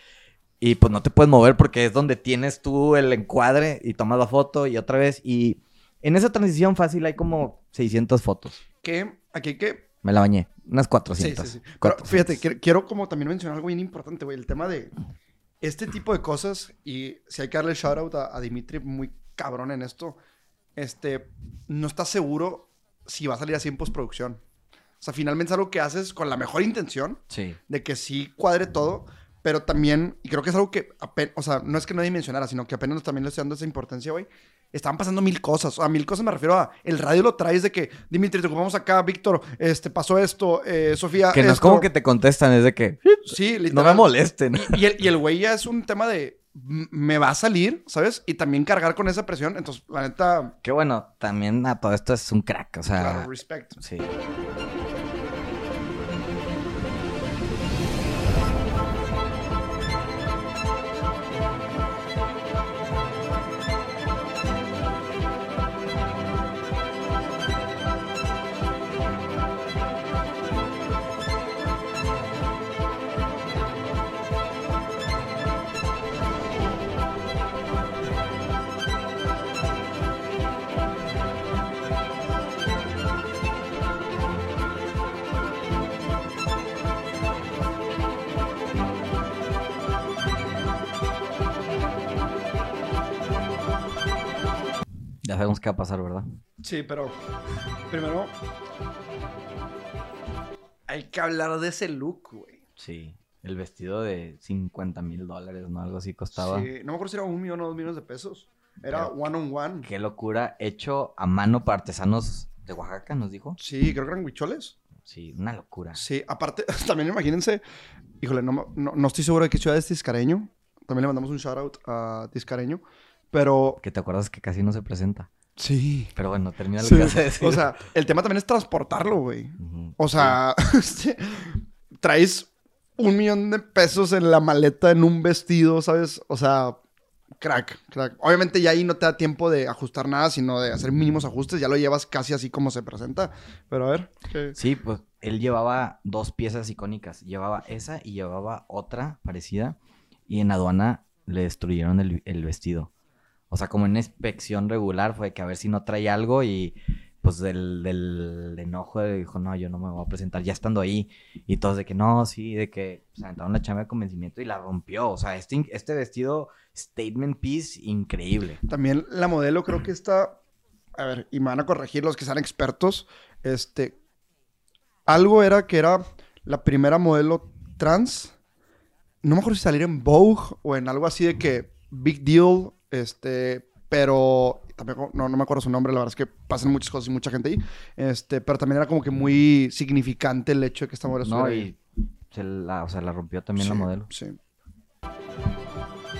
Y pues no te puedes mover porque es donde tienes tú el encuadre y tomas la foto y otra vez. Y en esa transición fácil hay como 600 fotos. Que aquí hay que Me la bañé. Unas Sí, 400. sí, sí. Pero 400. fíjate, quiero, quiero como también mencionar algo bien importante, güey. El tema de este tipo de cosas. Y si hay que darle shout out a, a Dimitri, muy cabrón en esto. Este, no estás seguro si va a salir así en postproducción. O sea, finalmente es algo que haces con la mejor intención Sí. de que sí cuadre todo. Pero también, y creo que es algo que, apen- o sea, no es que nadie mencionara, sino que apenas también le estoy dando esa importancia, güey. Estaban pasando mil cosas. Sea, mil cosas me refiero a el radio lo traes de que, Dimitri, te ocupamos acá, Víctor, este, pasó esto, eh, Sofía. Que no es esto". como que te contestan, es de que Sí, no me molesten. Y el, y el güey ya es un tema de, "M- me va a salir, ¿sabes? Y también cargar con esa presión. Entonces, la neta, Que bueno, también a todo esto es un crack, o sea. claro, respect. Sí. Ya sabemos qué va a pasar, ¿verdad? Sí, pero primero hay que hablar de ese look, güey. Sí. El vestido de 50 mil dólares, ¿no? Algo así costaba. Sí, no me acuerdo si era un millón o dos millones de pesos. Era Pero- one on one. Qué locura. Hecho a mano para artesanos de Oaxaca, nos dijo. Sí, creo que eran huicholes. Sí, una locura. Sí, aparte, también imagínense, híjole, no, no, no estoy seguro de qué ciudad es Tiscareño. También le mandamos un shout out a Tiscareño. Pero Que te acuerdas que casi no se presenta. sí. Pero bueno, termina lo sí. que vas a decir. O sea, el tema también es transportarlo, güey. O sea, traes un millón de pesos en la maleta en un vestido, ¿sabes? O sea, crack, crack. Obviamente ya ahí no te da tiempo de ajustar nada, sino de hacer mínimos ajustes. Ya lo llevas casi así como se presenta. Pero a ver. ¿qué? Sí, pues él llevaba dos piezas icónicas. Llevaba esa y llevaba otra parecida. Y en aduana le destruyeron el, el vestido. O sea, como en inspección regular fue que a ver si no trae algo y pues del, del enojo dijo, no, yo no me voy a presentar ya estando ahí. Y todos de que no, sí, de que se aventaron la chamba de convencimiento y la rompió. O sea, este, este vestido statement piece increíble. También la modelo creo que está... A ver, y me van a corregir los que sean expertos. Este... Algo era que era la primera modelo trans. No me acuerdo si salir en Vogue o en algo así de que Big Deal, este, pero también no, no me acuerdo su nombre, la verdad es que pasan muchas cosas y mucha gente ahí, este, pero también era como que muy significante el hecho de que esta modelo No, estuviera ahí. y se la, o sea, la rompió también la modelo. Sí,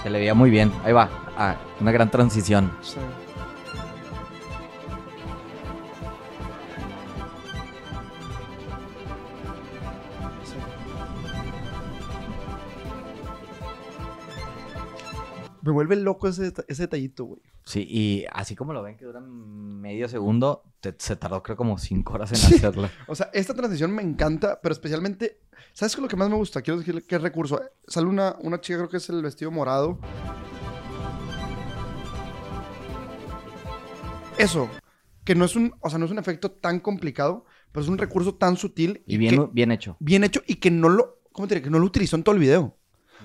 Se le veía muy bien. Ahí va. Ah, una gran transición. Sí. Me vuelve loco ese, ese detallito, güey. Sí, y así como lo ven que dura medio segundo, te- se tardó creo como cinco horas en hacerla. O sea, esta transición me encanta, pero especialmente, ¿sabes qué es lo que más me gusta? Quiero decir qué recurso. Sale una, una chica, creo que es el vestido morado. Eso, que no es un, o sea, no es un efecto tan complicado, pero es un recurso tan sutil Y bien, que- bien hecho. bien hecho y que no lo, ¿cómo te diré? Que no lo utilizó en todo el video.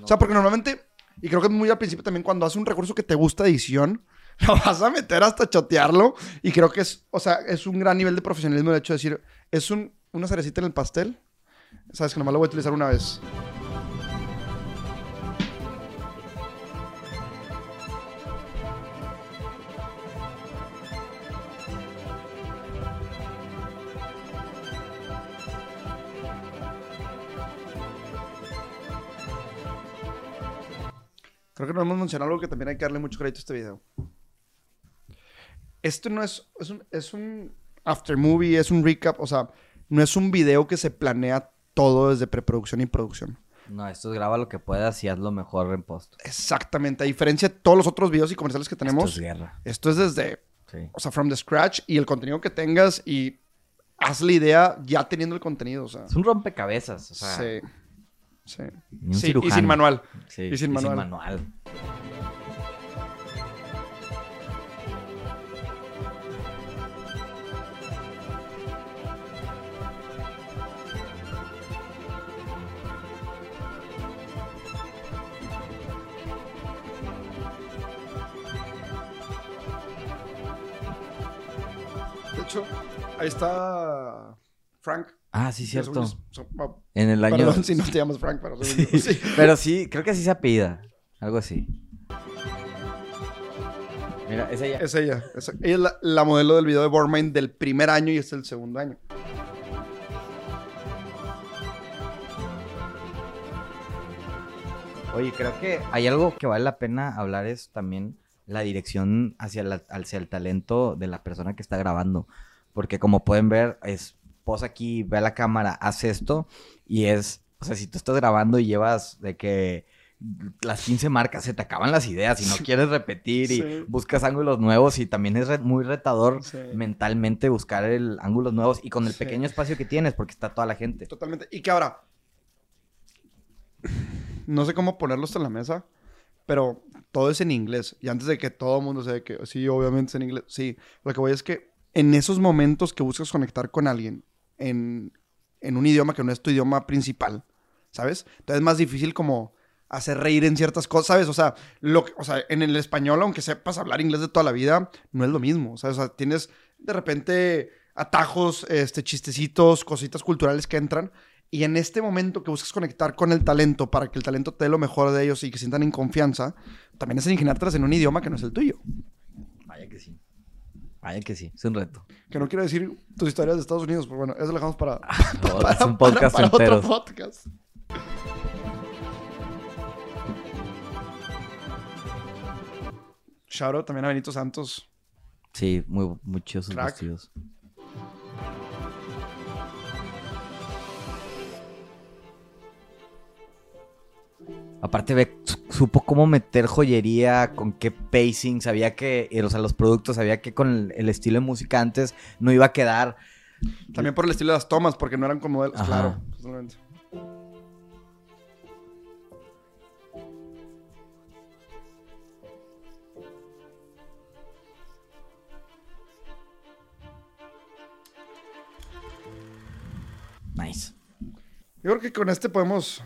O sea, porque normalmente, y creo que es muy al principio también, cuando haces un recurso que te gusta edición, lo vas a meter hasta chotearlo. Y creo que es, o sea, es un gran nivel de profesionalismo el hecho de decir, es un, una cerecita en el pastel. Sabes que nomás lo voy a utilizar una vez. Creo que no hemos mencionado algo que también hay que darle mucho crédito a este video. Esto no es, es un, es un after movie, es un recap, o sea, no es un video que se planea todo desde preproducción y producción. No, esto es graba lo que puedas y hazlo mejor en post. Exactamente, a diferencia de todos los otros videos y comerciales que tenemos, Esto es guerra. esto es desde, Sí. o sea, from the scratch y el contenido que tengas y haz la idea ya teniendo el contenido, o sea. Es un rompecabezas, o sea, sí. Sí. ni un Sí, y cirujano. sin manual. Sí, y sin manual. manual. De hecho, ahí está Frank. Ah, sí, cierto. oh, En el año... Perdón si no te llamas Frank, pero Sí. Pero sí, creo que así se apellida. Algo así. Mira. Es ella. es- ella es la, la modelo del video de Bormine del primer año y es el segundo año. Oye, creo que hay algo que vale la pena hablar es también la dirección hacia, la- hacia el talento de la persona que está grabando. Porque como pueden ver, es posa aquí, ve a la cámara, haz esto y es, o sea, si tú estás grabando y llevas de que las 15 marcas se te acaban las ideas y no quieres repetir y Sí. buscas ángulos nuevos y también es re- muy retador Sí. mentalmente buscar el ángulos nuevos y con el Sí. pequeño espacio que tienes porque está toda la gente. Totalmente. Y que ahora, no sé cómo ponerlo hasta en la mesa, pero todo es en inglés. Y antes de que todo el mundo se que sí, obviamente es en inglés. Sí, lo que voy es que en esos momentos que buscas conectar con alguien en, un idioma que no es tu idioma principal, ¿sabes? Entonces es más difícil como hacer reír en ciertas cosas, ¿sabes? O sea, lo, que- o sea, en el español, aunque sepas hablar inglés de toda la vida, no es lo mismo, ¿sabes? O sea, tienes de repente atajos, este, chistecitos, cositas culturales que entran. Y en este momento que buscas conectar con el talento para que el talento te dé lo mejor de ellos y que sientan en confianza, también es ingeniártelas en un idioma que no es el tuyo. Vaya que sí. Vaya que sí. Es un reto. Que no quiero decir tus historias de Estados Unidos, pero bueno, eso lo dejamos para, Ahora es un podcast para entero. otro podcast. Shout out también a Benito Santos. Sí, muy, chidos sus Aparte, ve, su- supo cómo meter joyería, con qué pacing, sabía que, eh, o sea, los productos, sabía que con el, estilo de música antes no iba a quedar. También por el estilo de las tomas, porque no eran como. Ajá. Claro, totalmente. Nice. Yo creo que con este podemos.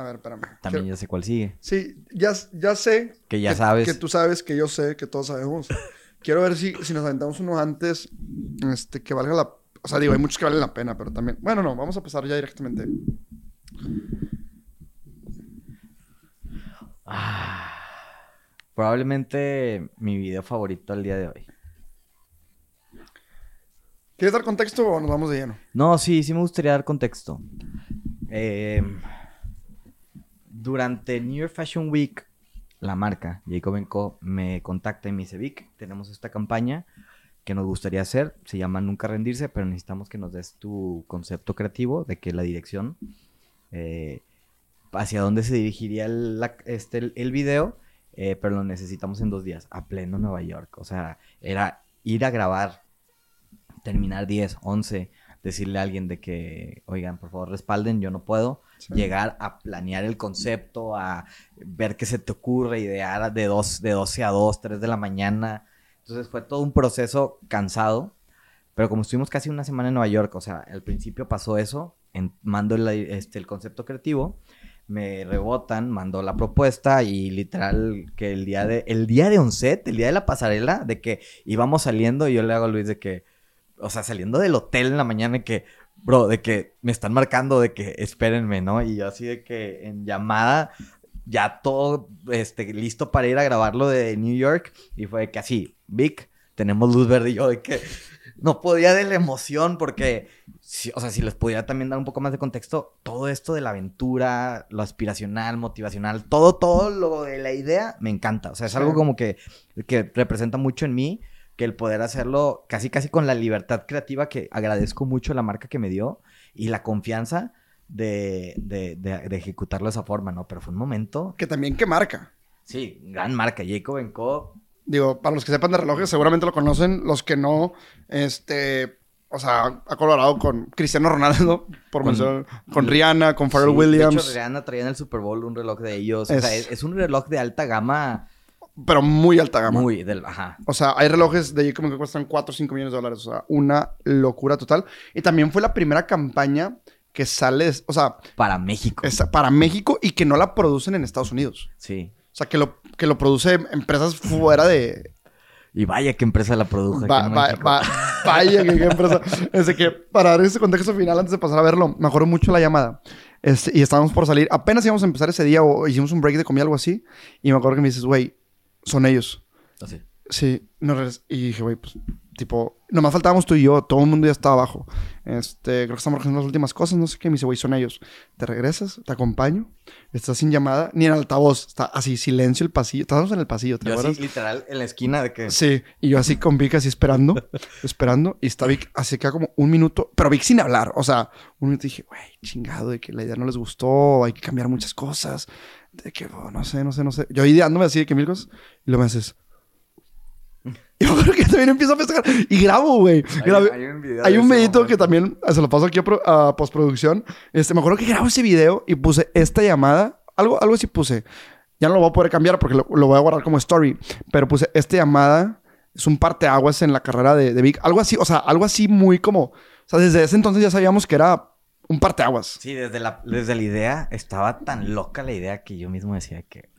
A ver, espérame. También Quiero- ya sé cuál sigue. Sí, ya, ya sé. Que ya sabes. Que tú sabes, que yo sé, que todos sabemos. Quiero ver si, si nos aventamos uno antes, este, que valga la... O sea, digo, hay muchos que valen la pena, pero también... Bueno, no, vamos a pasar ya directamente. Ah, probablemente mi video favorito al día de hoy. ¿Quieres dar contexto o nos vamos de lleno? No, sí, sí me gustaría dar contexto. Eh, durante New York Fashion Week, la marca Jacob Co me contacta y me dice, Vic, tenemos esta campaña que nos gustaría hacer, se llama Nunca Rendirse, pero necesitamos que nos des tu concepto creativo de que la dirección, eh, hacia dónde se dirigiría este, el video, eh, pero lo necesitamos en dos días, a pleno Nueva York. O sea, era ir a grabar, terminar 10, 11, decirle a alguien de que, oigan, por favor respalden, yo no puedo. Sí. Llegar a planear el concepto, a ver qué se te ocurre, idear de, dos, de 12 a 2, 3 de la mañana. Entonces fue todo un proceso cansado. Pero como estuvimos casi una semana en Nueva York, o sea, al principio pasó eso, en- mando el, este, el concepto creativo, me rebotan, mando la propuesta y literal que el día de, el día de onset, el día de la pasarela, de que íbamos saliendo y yo le hago a Luis de que, o sea, saliendo del hotel en la mañana que, bro, de que me están marcando de que espérenme, ¿no? Y yo así de que en llamada, ya todo este, listo para ir a grabarlo de New York y fue de que así, Vic, tenemos luz verde y yo de que no podía de la emoción porque, si- o sea, si les pudiera también dar un poco más de contexto, todo esto de la aventura, lo aspiracional, motivacional, todo, todo lo de la idea me encanta. O sea, es algo como que, que representa mucho en mí, que el poder hacerlo casi, casi con la libertad creativa que agradezco mucho la marca que me dio y la confianza de, de, de- de ejecutarlo de esa forma, ¿no? Pero fue un momento, Que también que marca. sí, gran marca, Jacob Co. Digo, para los que sepan de relojes, seguramente lo conocen. Los que no, este... O sea, ha colaborado con Cristiano Ronaldo, por Con- mencionar, con Rihanna, con Pharrell Sí, Williams. De hecho, Rihanna traía en el Super Bowl un reloj de ellos. O Es- sea, es, es un reloj de alta gama. Pero muy alta gama. Muy del. Ajá. O sea, hay relojes de Jacob que cuestan 4 o 5 millones de dólares. O sea, una locura total. Y también fue la primera campaña que sale, o sea, Para México. es para México y que no la producen en Estados Unidos. Sí. O sea, que lo, que lo produce empresas fuera de... Y vaya qué empresa la produjo. Va- va- va- vaya, qué empresa. Es de que, para dar ese contexto final, antes de pasar a verlo, me acuerdo mucho la llamada. Este, y estábamos por salir. Apenas íbamos a empezar ese día o hicimos un break de comida, algo así. Y me acuerdo que me dices, güey, son ellos. Así. Sí, no regres- Y dije, güey, pues, tipo, nomás faltábamos tú y yo, todo el mundo ya estaba abajo. Este, creo que estamos haciendo las últimas cosas, no sé qué. Me dice, güey, son ellos. ¿Te regresas? ¿Te acompaño? Estás sin llamada, ni en altavoz. Está así, silencio el pasillo. Estábamos en el pasillo, ¿te Yo acuerdas? así, literal, en la esquina de que. Sí, y yo así con Vic así esperando, esperando, y está Vic así queda como un minuto, pero Vic sin hablar, o sea, un minuto dije, güey, chingado, de que la idea no les gustó, hay que cambiar muchas cosas, de que, oh, no sé, no sé, no sé. Yo ideándome así de que mil cosas, y luego me haces... Yo creo que también empiezo a festejar, y grabo, güey. Hay un video. hay un medito que también eh, se lo paso aquí a, a postproducción. Este, me acuerdo que grabo ese video y puse esta llamada. Algo, algo así puse. Ya no lo voy a poder cambiar porque lo, lo voy a guardar como story. Pero puse esta llamada. Es un parteaguas en la carrera de, de Vic. Algo así, o sea, algo así muy como. O sea, desde ese entonces ya sabíamos que era un parteaguas. Sí, desde la, desde la idea, estaba tan loca la idea que yo mismo decía que...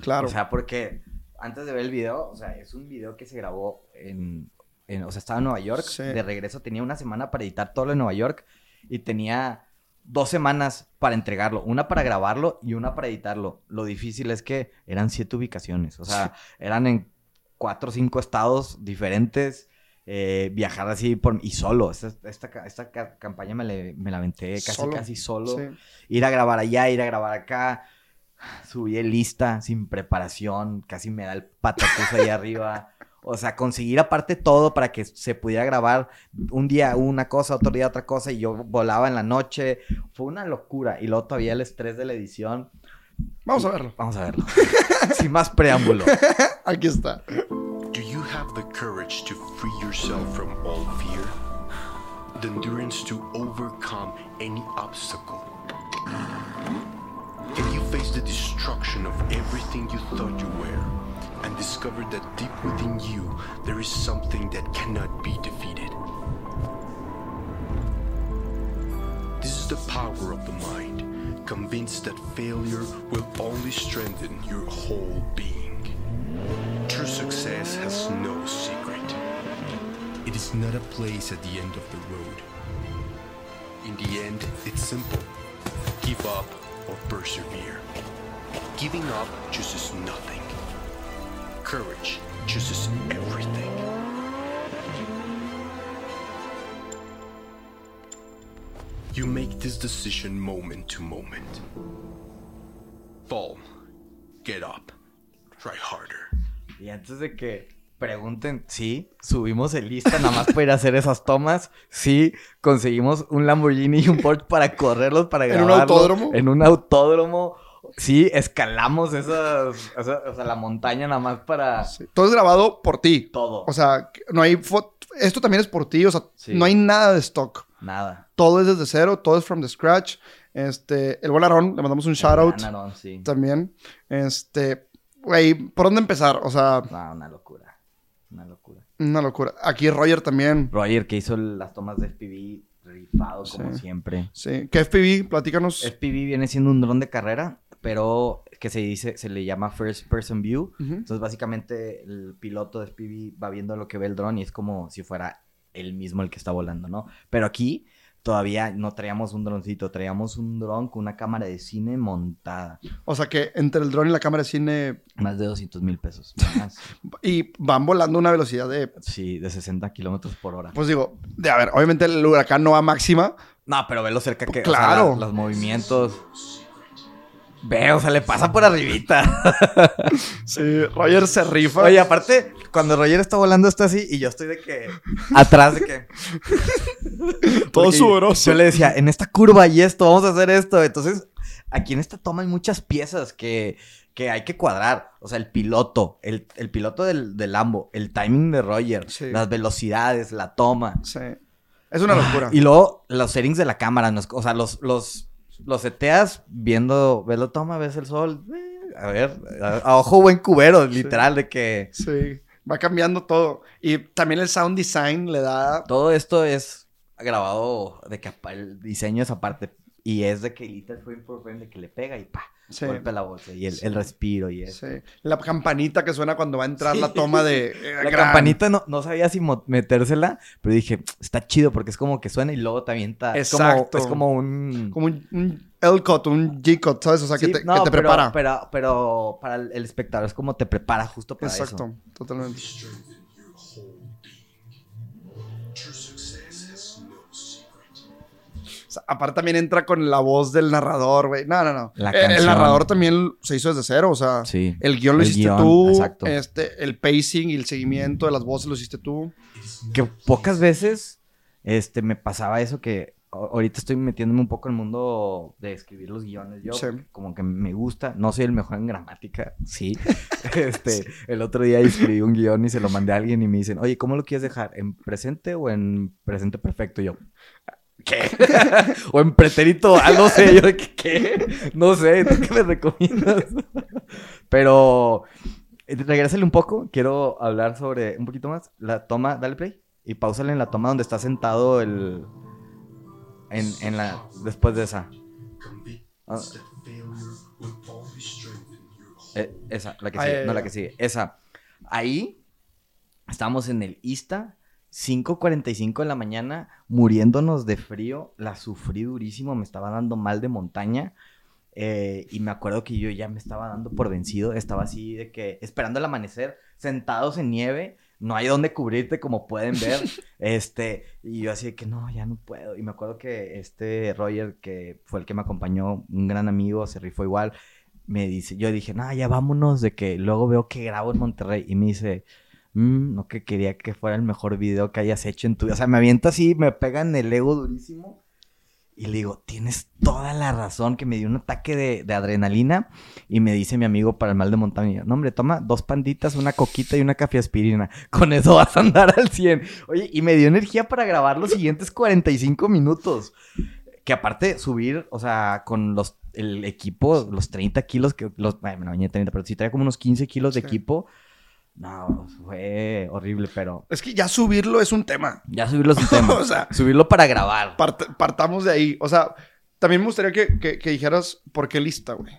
Claro. O sea, porque antes de ver el video, o sea, es un video que se grabó en, en- o sea, estaba en Nueva York, Sí. de regreso tenía una semana para editar todo lo de Nueva York y tenía dos semanas para entregarlo, una para grabarlo y una para editarlo. Lo difícil es que eran siete ubicaciones, o sea, eran en cuatro o cinco estados diferentes. Eh, viajar así por y solo esta, esta, ca- esta ca- campaña me, le- me la aventé casi Solo. casi solo Sí. ir a grabar allá, ir a grabar acá. Subí el lista sin preparación, casi me da el patatús ahí arriba. O sea, conseguir aparte todo para que se pudiera grabar un día una cosa, otro día otra cosa, y yo volaba en la noche. Fue una locura. Y luego todavía el estrés de la edición. Vamos a verlo. Vamos a verlo. sin más preámbulo. Aquí está. Have the courage to free yourself from all fear? The endurance to overcome any obstacle? Can you face the destruction of everything you thought you were and discover that deep within you there is something that cannot be defeated? This is the power of the mind, convinced that failure will only strengthen your whole being. True success has no secret. It is not a place at the end of the road. In the end, it's simple give up or persevere. Giving up chooses nothing, courage chooses everything. You make this decision moment to moment. Fall, get up, try harder. Y antes de que pregunten, sí, subimos el lista nada más para ir a hacer esas tomas. Sí, conseguimos un Lamborghini y un Porsche para correrlos, para ¿En un autódromo? En un autódromo. Sí, escalamos esas, esa- o sea, la montaña nada más para Sí. Todo es grabado por ti. todo. O sea, no hay foto. Esto también es por ti. O sea, Sí. no hay nada de stock. Nada. Todo es desde cero. Todo es from the scratch. Este, el buen Aarón, le mandamos un shout out Ganaron, sí. también. Este, güey, ¿por dónde empezar? O sea, No, una locura. Una locura. una locura. Aquí Roger también. Roger, que hizo las tomas de FPV, rifado como Sí. siempre. Sí. ¿Qué FPV? Platícanos. FPV viene siendo un dron de carrera, pero que se dice, se le llama First Person View. Entonces, básicamente, el piloto de FPV va viendo lo que ve el dron y es como si fuera él mismo el que está volando, ¿no? Pero aquí todavía no traíamos un droncito, traíamos un dron con una cámara de cine montada. O sea que entre el dron y la cámara de cine Más de 200 mil pesos. Y van volando a una velocidad de, Sí, de 60 kilómetros por hora. pues digo, de a ver, obviamente el huracán no va a máxima. No, pero velo cerca que... o sea, Claro. la- los movimientos... Ve, o sea, le pasa por arribita. Sí, Roger se rifa. Oye, aparte, cuando Roger está volando está así y yo estoy de que... Atrás de que... todo sudoroso. Yo le decía, en esta curva y esto, vamos a hacer esto. Entonces, aquí en esta toma hay muchas piezas que, que hay que cuadrar. O sea, el piloto, el, el piloto del, del Lambo, el timing de Roger, Sí. las velocidades, la toma. Sí. Es una locura. Y luego los settings de la cámara, o sea, los, los, los seteas viendo, ves la toma, ves el sol. eh, A ver, a, a ojo buen cubero, literal, de que Sí. Va cambiando todo. Y también el sound design le da. todo esto es grabado de que el diseño es aparte. Y es de que literal por de que le pega y pa, Sí. golpea la voz y el, el respiro y eso. Sí. La campanita que suena cuando va a entrar la toma de. eh, La gran- campanita no, no sabía si metérsela, pero dije, está chido porque es como que suena y luego te avienta. Es como, Exacto. es como un... Como un, un L-cut, un G-cut, ¿sabes? O sea, que te, que te pero- prepara. Pero, pero para el, espectador es como te prepara justo para Exacto, eso. totalmente. Sea, aparte también entra con la voz del narrador, güey. No, no, no. La Eh, el narrador también se hizo desde cero, o sea, Sí. el guion lo El hiciste guion, tú, exacto. este, el pacing y el seguimiento de las voces lo hiciste tú. Que pocas veces este, me pasaba eso que ahorita estoy metiéndome un poco en el mundo de escribir los guiones. Yo Sí. como que me gusta, no soy el mejor en gramática, sí. este, el otro día escribí un guion y se lo mandé a alguien y me dicen, oye, ¿cómo lo quieres dejar? ¿En presente o en presente perfecto? Y yo, ¿qué? o en pretérito, ah, no sé, yo de ¿qué? No sé, ¿tú qué me recomiendas? Pero eh, regrésale un poco, quiero hablar sobre un poquito más la toma, dale play y pausale en la toma donde está sentado el En, en la, después de esa. Ah, eh, esa, la que sigue. no, la que sigue. Esa. Ahí estábamos en el ISTA, 5.45 de la mañana, muriéndonos de frío. La sufrí durísimo, me estaba dando mal de montaña. eh, y me acuerdo que yo ya me estaba dando por vencido. Estaba así de que esperando el amanecer, sentados en nieve. No hay donde cubrirte, como pueden ver. este, y yo así de que no, ya no puedo. Y me acuerdo que este Roger, que fue el que me acompañó, un gran amigo, se rifó igual me dice, yo dije, no, ya vámonos, de que luego veo que grabo en Monterrey. Y me dice, "Mm, no que quería que fuera el mejor video que hayas hecho en tu vida. O sea, me avienta así, me pega en el ego durísimo. Y le digo, tienes toda la razón, que me dio un ataque de, de adrenalina. Y me dice mi amigo para el mal de montaña, no, hombre, toma dos panditas, una coquita y una café aspirina. Con eso vas a andar al 100. Oye, y me dio energía para grabar los siguientes 45 minutos. Que aparte subir, o sea, con los el equipo, los 30 kilos, que los, la bañé 30, pero sí traía como unos 15 kilos de Sí. equipo. No, fue horrible, pero Es que ya subirlo es un tema. ya subirlo es un tema. O sea, subirlo para grabar. Part- partamos de ahí. O sea, también me gustaría que, que- que dijeras por qué lista, güey.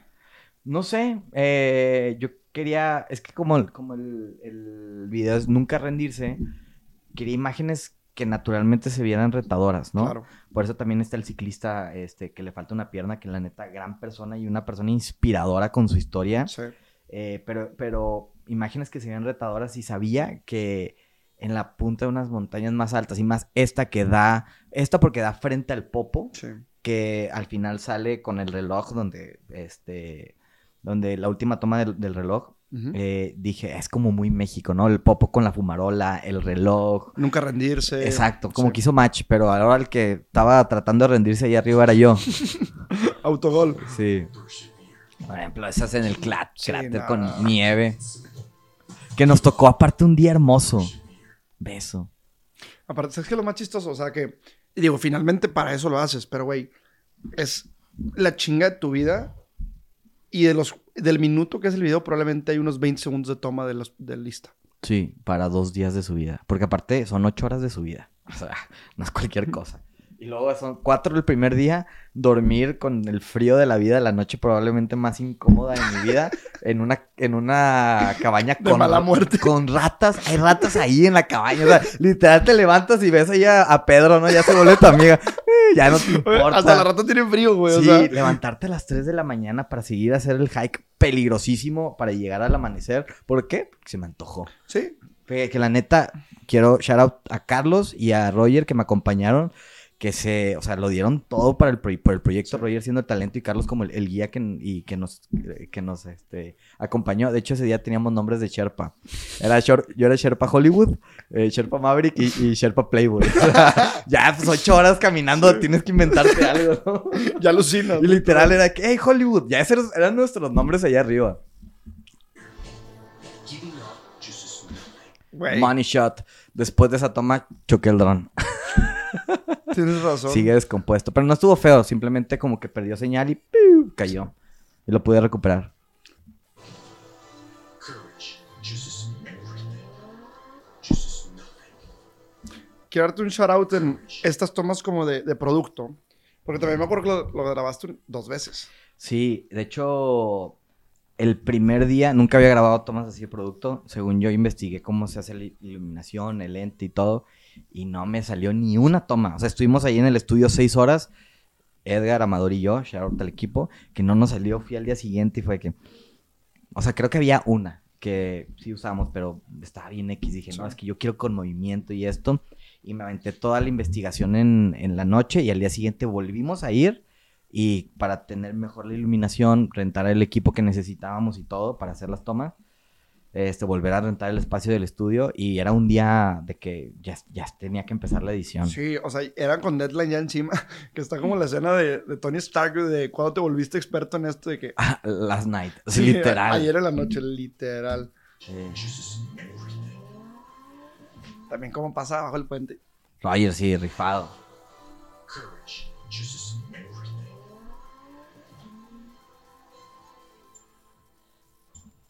No sé, eh, yo quería, es que como, el- como el, el video es nunca rendirse, quería imágenes que naturalmente se vieran retadoras, ¿no? Claro. Por eso también está el ciclista este, que le falta una pierna, que la neta, gran persona y una persona inspiradora con su historia. Sí. Eh, pero, pero imágenes que se vean retadoras y sabía que en la punta de unas montañas más altas y más esta que da, esta porque da frente al popo, Sí. que al final sale con el reloj donde, este, donde la última toma del, del reloj, eh, dije, es como muy México, ¿no? El popo con la fumarola, el reloj. Nunca rendirse. Exacto, como Sí. que hizo match, pero ahora el que estaba tratando de rendirse ahí arriba era yo. Autogol. Sí. Por ejemplo, esas en el Sí, cráter no. con nieve. Que nos tocó aparte un día hermoso. Beso. Aparte, ¿sabes qué es lo más chistoso? O sea, que, digo, finalmente para eso lo haces, pero, güey, es la chinga de tu vida y de los, del minuto que es el video, probablemente hay unos 20 segundos de toma de, los, de lista. Sí, para dos días de subida. Porque aparte son ocho horas de subida. O sea, no es cualquier cosa. Y luego son cuatro el primer día, dormir con el frío de la vida, la noche probablemente más incómoda de mi vida, en una, en una cabaña De mala muerte. con ratas. Hay ratas ahí en la cabaña. O sea, literal te levantas y ves ahí a, a Pedro, ¿no? Ya se vuelve tu amiga. Eh, ya no te Oye, importa. Hasta la rata tiene frío, güey. Sí, o sea, levantarte a las 3 de la mañana para seguir a hacer el hike peligrosísimo para llegar al amanecer. ¿Por qué? Porque se me antojó. sí. Que, que la neta, quiero shout out a Carlos y a Roger que me acompañaron. Que se, o sea, lo dieron todo para el, por el proyecto. Roger siendo el talento y Carlos como el, el guía que, y que nos, que nos este, acompañó. De hecho, ese día teníamos nombres de Sherpa. Era Shor- yo era Sherpa Hollywood, eh, Sherpa Maverick y, y Sherpa Playboy. O sea, ya, pues ocho horas caminando, tienes que inventarte algo, ¿no? Ya alucinas. Y literal era que, hey, Hollywood, ya esos eran nuestros nombres allá arriba. Güey, Money shot. Después de esa toma, choqué el dron. tienes razón. Sigue descompuesto. Pero no estuvo feo, simplemente como que perdió señal y ¡piu! cayó. Y lo pude recuperar. Quiero darte un shout out en estas tomas como de, de producto. Porque también me acuerdo que lo, lo grabaste dos veces. Sí, de hecho, el primer día nunca había grabado tomas así de producto. Según yo investigué cómo se hace la iluminación, el lente y todo. Y no me salió ni una toma. O sea, estuvimos ahí en el estudio seis horas. Edgar, Amador y yo, shout out al equipo, que no nos salió. Fui al día siguiente y fue que. O sea, creo que había una que sí usamos, pero estaba bien X. Dije, no, es que yo quiero con movimiento y esto. Y me aventé toda la investigación en, en la noche y al día siguiente volvimos a ir. Y para tener mejor la iluminación, rentar el equipo que necesitábamos y todo para hacer las tomas. Este, volver a rentar el espacio del estudio. Y era un día de que ya, ya tenía que empezar la edición. Sí, o sea, eran con deadline ya encima. Que está como la escena de, de Tony Stark de cuando te volviste experto en esto de que... Ah, last night. Sí, literal. Ayer en la noche, literal. También como pasa abajo el puente. Roger, sí, rifado. Courage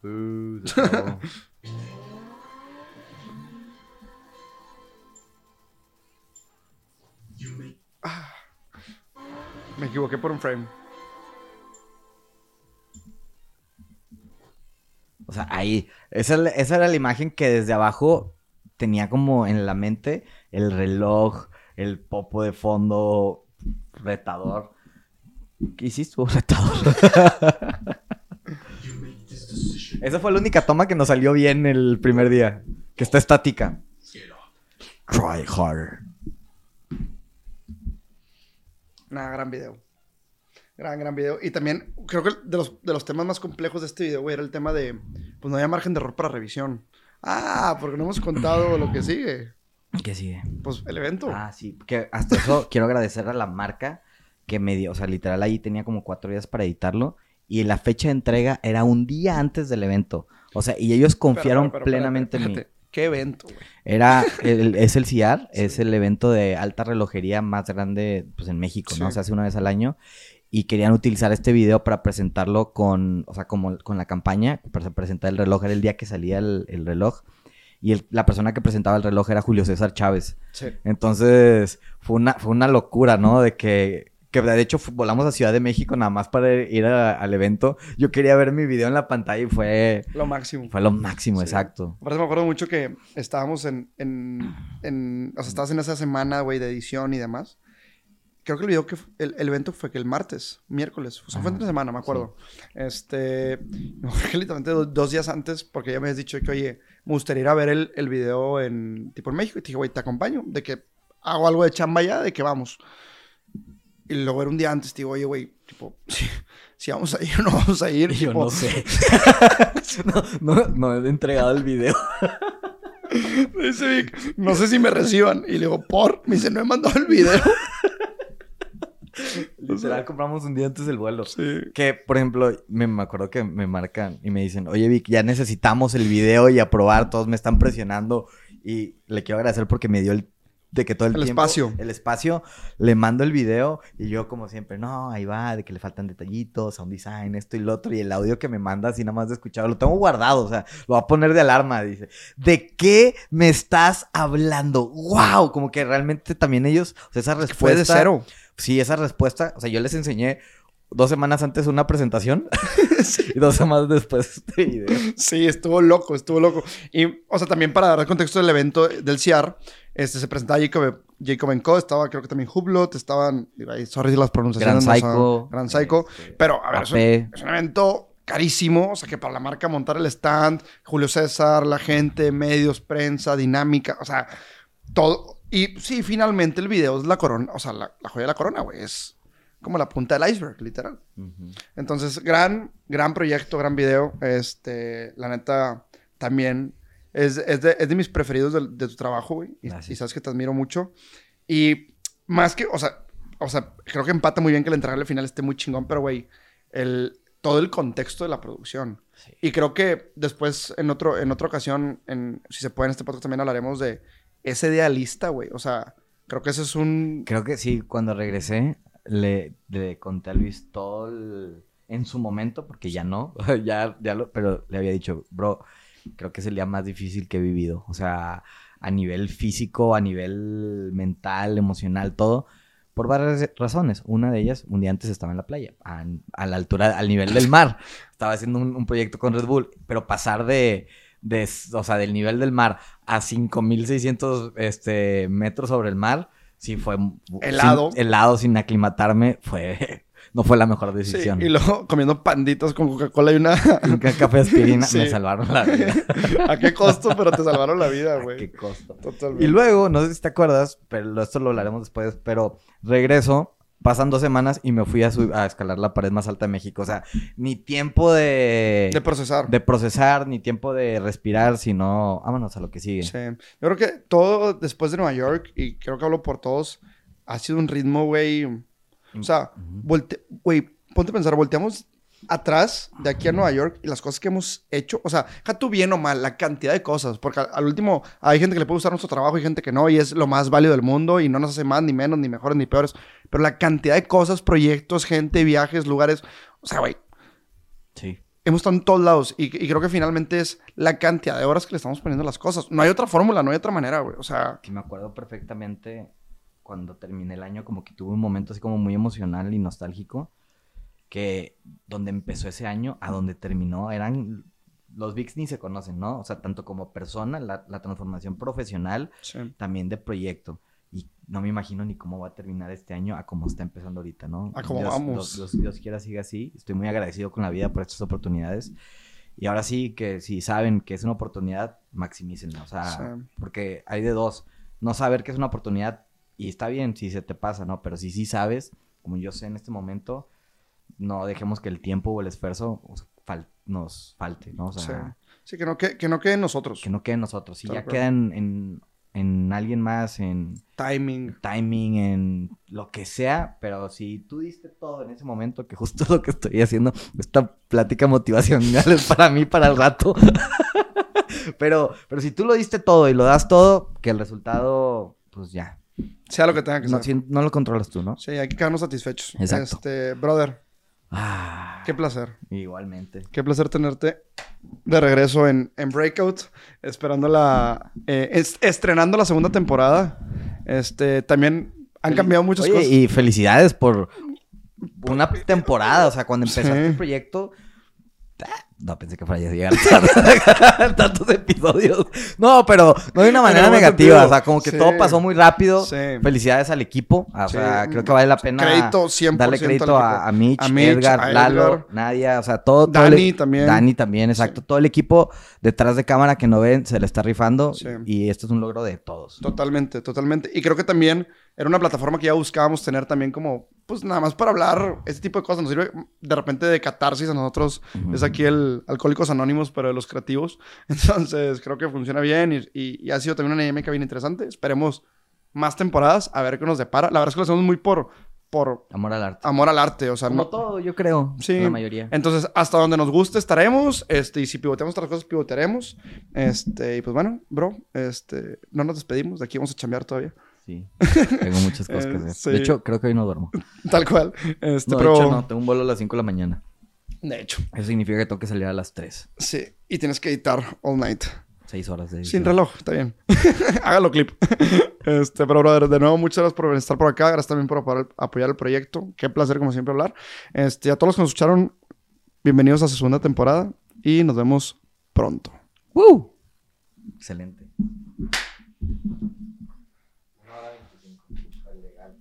make Me equivoqué por un frame. O sea, ahí. Esa, esa era la imagen que desde abajo tenía como en la mente el reloj, el popo de fondo, retador. ¿Qué hiciste, retador? Esa fue la única toma que nos salió bien el primer día. Que está estática. Try harder. Nah, gran video. Gran, gran video. Y también creo que de los, de los temas más complejos de este video, güey, era el tema de, pues no había margen de error para revisión. Ah, porque no hemos contado lo que sigue. ¿Qué sigue? Pues el evento. Ah, sí. Que hasta eso quiero agradecer a la marca que me dio. O sea, literal ahí tenía como cuatro días para editarlo. Y la fecha de entrega era un día antes del evento. O sea, y ellos confiaron Pero, pero, pero, plenamente en mí. ¿Qué evento, güey? Era, el- es el CIAR, es el evento de alta relojería más grande pues, en México, ¿no? Sí. Se hace una vez al año. Y querían utilizar este video para presentarlo con, o sea, como con la campaña, para presentar el reloj. Era el día que salía el, el reloj. Y el- la persona que presentaba el reloj era Julio César Chávez. Sí. Entonces, fue una, fue una locura, ¿no? De que, que de hecho volamos a Ciudad de México nada más para ir a- al evento. Yo quería ver mi video en la pantalla y fue, Lo máximo. fue lo máximo, Sí. exacto. Aparte me acuerdo mucho que estábamos en, en, en- o sea, estabas en esa semana, güey, de edición y demás. Creo que el video que, el, el evento fue que el martes, miércoles, o sea, fue entre semana, me acuerdo. Este, me acuerdo que literalmente do- dos días antes, porque ya me habías dicho que, oye, me gustaría ir a ver el, el video en, tipo en México. Y te dije, güey, te acompaño, de que hago algo de chamba ya, de que vamos. Y luego era un día antes, te digo, oye, güey, tipo, si, si vamos a ir o no vamos a ir. Y yo tipo, no sé. no, no, no he entregado el video. Me dice Vic, no sé si me reciban. Y le digo, por. Me dice, no he mandado el video. Literal, compramos un día antes del vuelo. Sí. Que, por ejemplo, me, me acuerdo que me marcan y me dicen, oye Vic, ya necesitamos el video y aprobar, todos me están presionando. Y le quiero agradecer porque me dio el de que todo el, El tiempo- espacio. El espacio, le mando el video y yo como siempre, no, ahí va, de que le faltan detallitos, sound design, esto y lo otro. Y el audio que me manda así nada más de escuchar, lo tengo guardado, o sea, lo voy a poner de alarma, dice. ¿De qué me estás hablando? ¡Wow! Como que realmente también ellos, o sea, esa respuesta... Fue de cero. Sí, esa respuesta, o sea, yo les enseñé dos semanas antes una presentación y dos semanas después este video. Sí, estuvo loco, estuvo loco. Y, o sea, también para dar el contexto del evento del CIAR, este, se presentaba Jacob, Jacob Co, estaba creo que también Hublot, estaban, sorry si las pronunciaciones Gran no Psycho. Gran Psycho. este, Pero, a ver, es un, AP. es un evento carísimo, o sea, que para la marca montar el stand, Julio César, la gente, medios, prensa, dinámica, o sea, todo. Y sí, finalmente el video es la corona, o sea, la, la joya de la corona, güey, es como la punta del iceberg, literal. Entonces, gran, gran proyecto, gran video. Este, la neta, también es, es, de, es de mis preferidos del- de, tu trabajo, güey. Y, sabes que te admiro mucho. Y más que, o sea, o sea, creo que empata muy bien que el entregarle al final esté muy chingón, pero, güey, el, todo el contexto de la producción. Sí. Y creo que después, en, otro, en otra ocasión, en, si se puede en este podcast también hablaremos de ese idealista, güey. O sea, creo que ese es un... Creo que sí, cuando regresé le, conté a Luis todo en su momento, porque ya no, ya, ya lo, pero le había dicho, bro, creo que es el día más difícil que he vivido. O sea, a nivel físico, a nivel mental, emocional, todo. Por varias razones. Una de ellas, un día antes estaba en la playa, a, a la altura, al nivel del mar. Estaba haciendo un, un proyecto con Red Bull, pero pasar de, de, o sea, del nivel del mar a 5600 este, metros sobre el mar, sí fue Helado. sin- helado sin aclimatarme, fue no fue la mejor Sí, decisión. y luego comiendo panditas con Coca-Cola y una... Un ca- café de aspirina Sí. me salvaron la vida. ¿A qué costo? Pero te salvaron la vida, ¿A güey. qué costo? Totalmente. Y luego, no sé si te acuerdas, pero esto lo hablaremos después, pero regreso, pasan dos semanas y me fui a, a escalar la pared más alta de México. O sea, ni tiempo de, De procesar. de procesar, ni tiempo de respirar, sino vámonos a lo que sigue. Sí. Yo creo que todo después de Nueva York, y creo que hablo por todos, ha sido un ritmo, güey. O sea, güey, ponte a pensar, volteamos atrás de aquí a Nueva York y las cosas que hemos hecho, o sea, deja tú bien o mal, la cantidad de cosas, porque al, al último hay gente que le puede gustar nuestro trabajo y gente que no, y es lo más válido del mundo y no nos hace más, ni menos, ni mejores, ni peores, pero la cantidad de cosas, proyectos, gente, viajes, lugares, o sea, güey, Sí. hemos estado en todos lados y, y creo que finalmente es la cantidad de horas que le estamos poniendo a las cosas. No hay otra fórmula, no hay otra manera, güey. O sea, Sí, me acuerdo perfectamente cuando terminé el año, como que tuve un momento así como muy emocional y nostálgico, que donde empezó ese año a donde terminó eran... Los VIX ni se conocen, ¿no? O sea, tanto como persona, la, la transformación profesional, Sí. también de proyecto. Y no me imagino ni cómo va a terminar este año a cómo está empezando ahorita, ¿no? A cómo Dios, vamos. Dios, Dios- Dios quiera siga así. Estoy muy agradecido con la vida por estas oportunidades. Y ahora sí que si saben que es una oportunidad, maximícenla. O sea, Sí. porque hay de dos. No saber que es una oportunidad y está bien si se te pasa, ¿no? Pero si sí sabes, como yo sé en este momento, no dejemos que el tiempo o el esfuerzo fal- nos falte, ¿no? O sea, Sí, que no, que, que no quede en nosotros. que no quede en nosotros. Si ya cual. queda en, en, en alguien más, en Timing. timing, en lo que sea, pero si tú diste todo en ese momento, que justo lo que estoy haciendo, esta plática motivacional es para mí, para el rato. pero, pero si tú lo diste todo y lo das todo, que el resultado, pues ya. Sea lo que tenga que No, ser. si- no lo controlas tú, ¿no? Sí, hay que quedarnos satisfechos. Exacto. Este, brother, Ah, qué placer. igualmente. Qué placer tenerte de regreso en, en Breakout, esperando la... eh, es- estrenando la segunda temporada. Este, también han cambiado muchas Oye, cosas. y felicidades por una temporada, o sea, cuando empezaste Sí. el proyecto... ah, No pensé que fuera a llegar tarde- tantos episodios. No, pero no de una manera negativa. sentido. O sea, como que Sí. todo pasó muy rápido. Sí. Felicidades al equipo. O Sí. sea, creo que vale la pena Crédito 100% darle crédito a, a Mitch, A Mitch, Edgar, a Lalo, Edgar. Nadia, o sea, todo. todo Dani el- también. Dani también, exacto. Todo el equipo detrás de cámara que no ven se le está rifando. Y esto es un logro de todos. Totalmente, totalmente. Y creo que también era una plataforma que ya buscábamos tener también como, pues nada más para hablar este tipo de cosas. Nos sirve de repente de catarsis a nosotros. Ujú. Es aquí el Alcohólicos Anónimos, pero de los creativos. Entonces creo que funciona bien y, y- y ha sido también una dinámica bien interesante. Esperemos más temporadas, a ver qué nos depara. La verdad es que lo hacemos muy por, por Amor al arte. amor al arte. O sea, Como no- todo, yo creo. Sí. La mayoría. Entonces, hasta donde nos guste estaremos. Este, y si pivoteamos otras cosas, pivotearemos. Este, y pues bueno, bro, este, no nos despedimos. De aquí vamos a chambear todavía. Sí. Tengo muchas cosas que Eh, hacer. sí. De hecho, creo que hoy no duermo. Tal cual. Este, No, pero... de hecho, no. Tengo un vuelo a las 5 de la mañana. De hecho, Eso significa que tengo que salir a las 3. sí. Y tienes que editar all night. 6 horas de Sin reloj, está bien. Hágalo clip. Este, pero brother, de nuevo, muchas gracias por estar por acá. Gracias también por apoyar, apoyar el proyecto. Qué placer, como siempre, hablar. Este, a todos los que nos escucharon, bienvenidos a su segunda temporada y nos vemos pronto. ¡Woo! Excelente.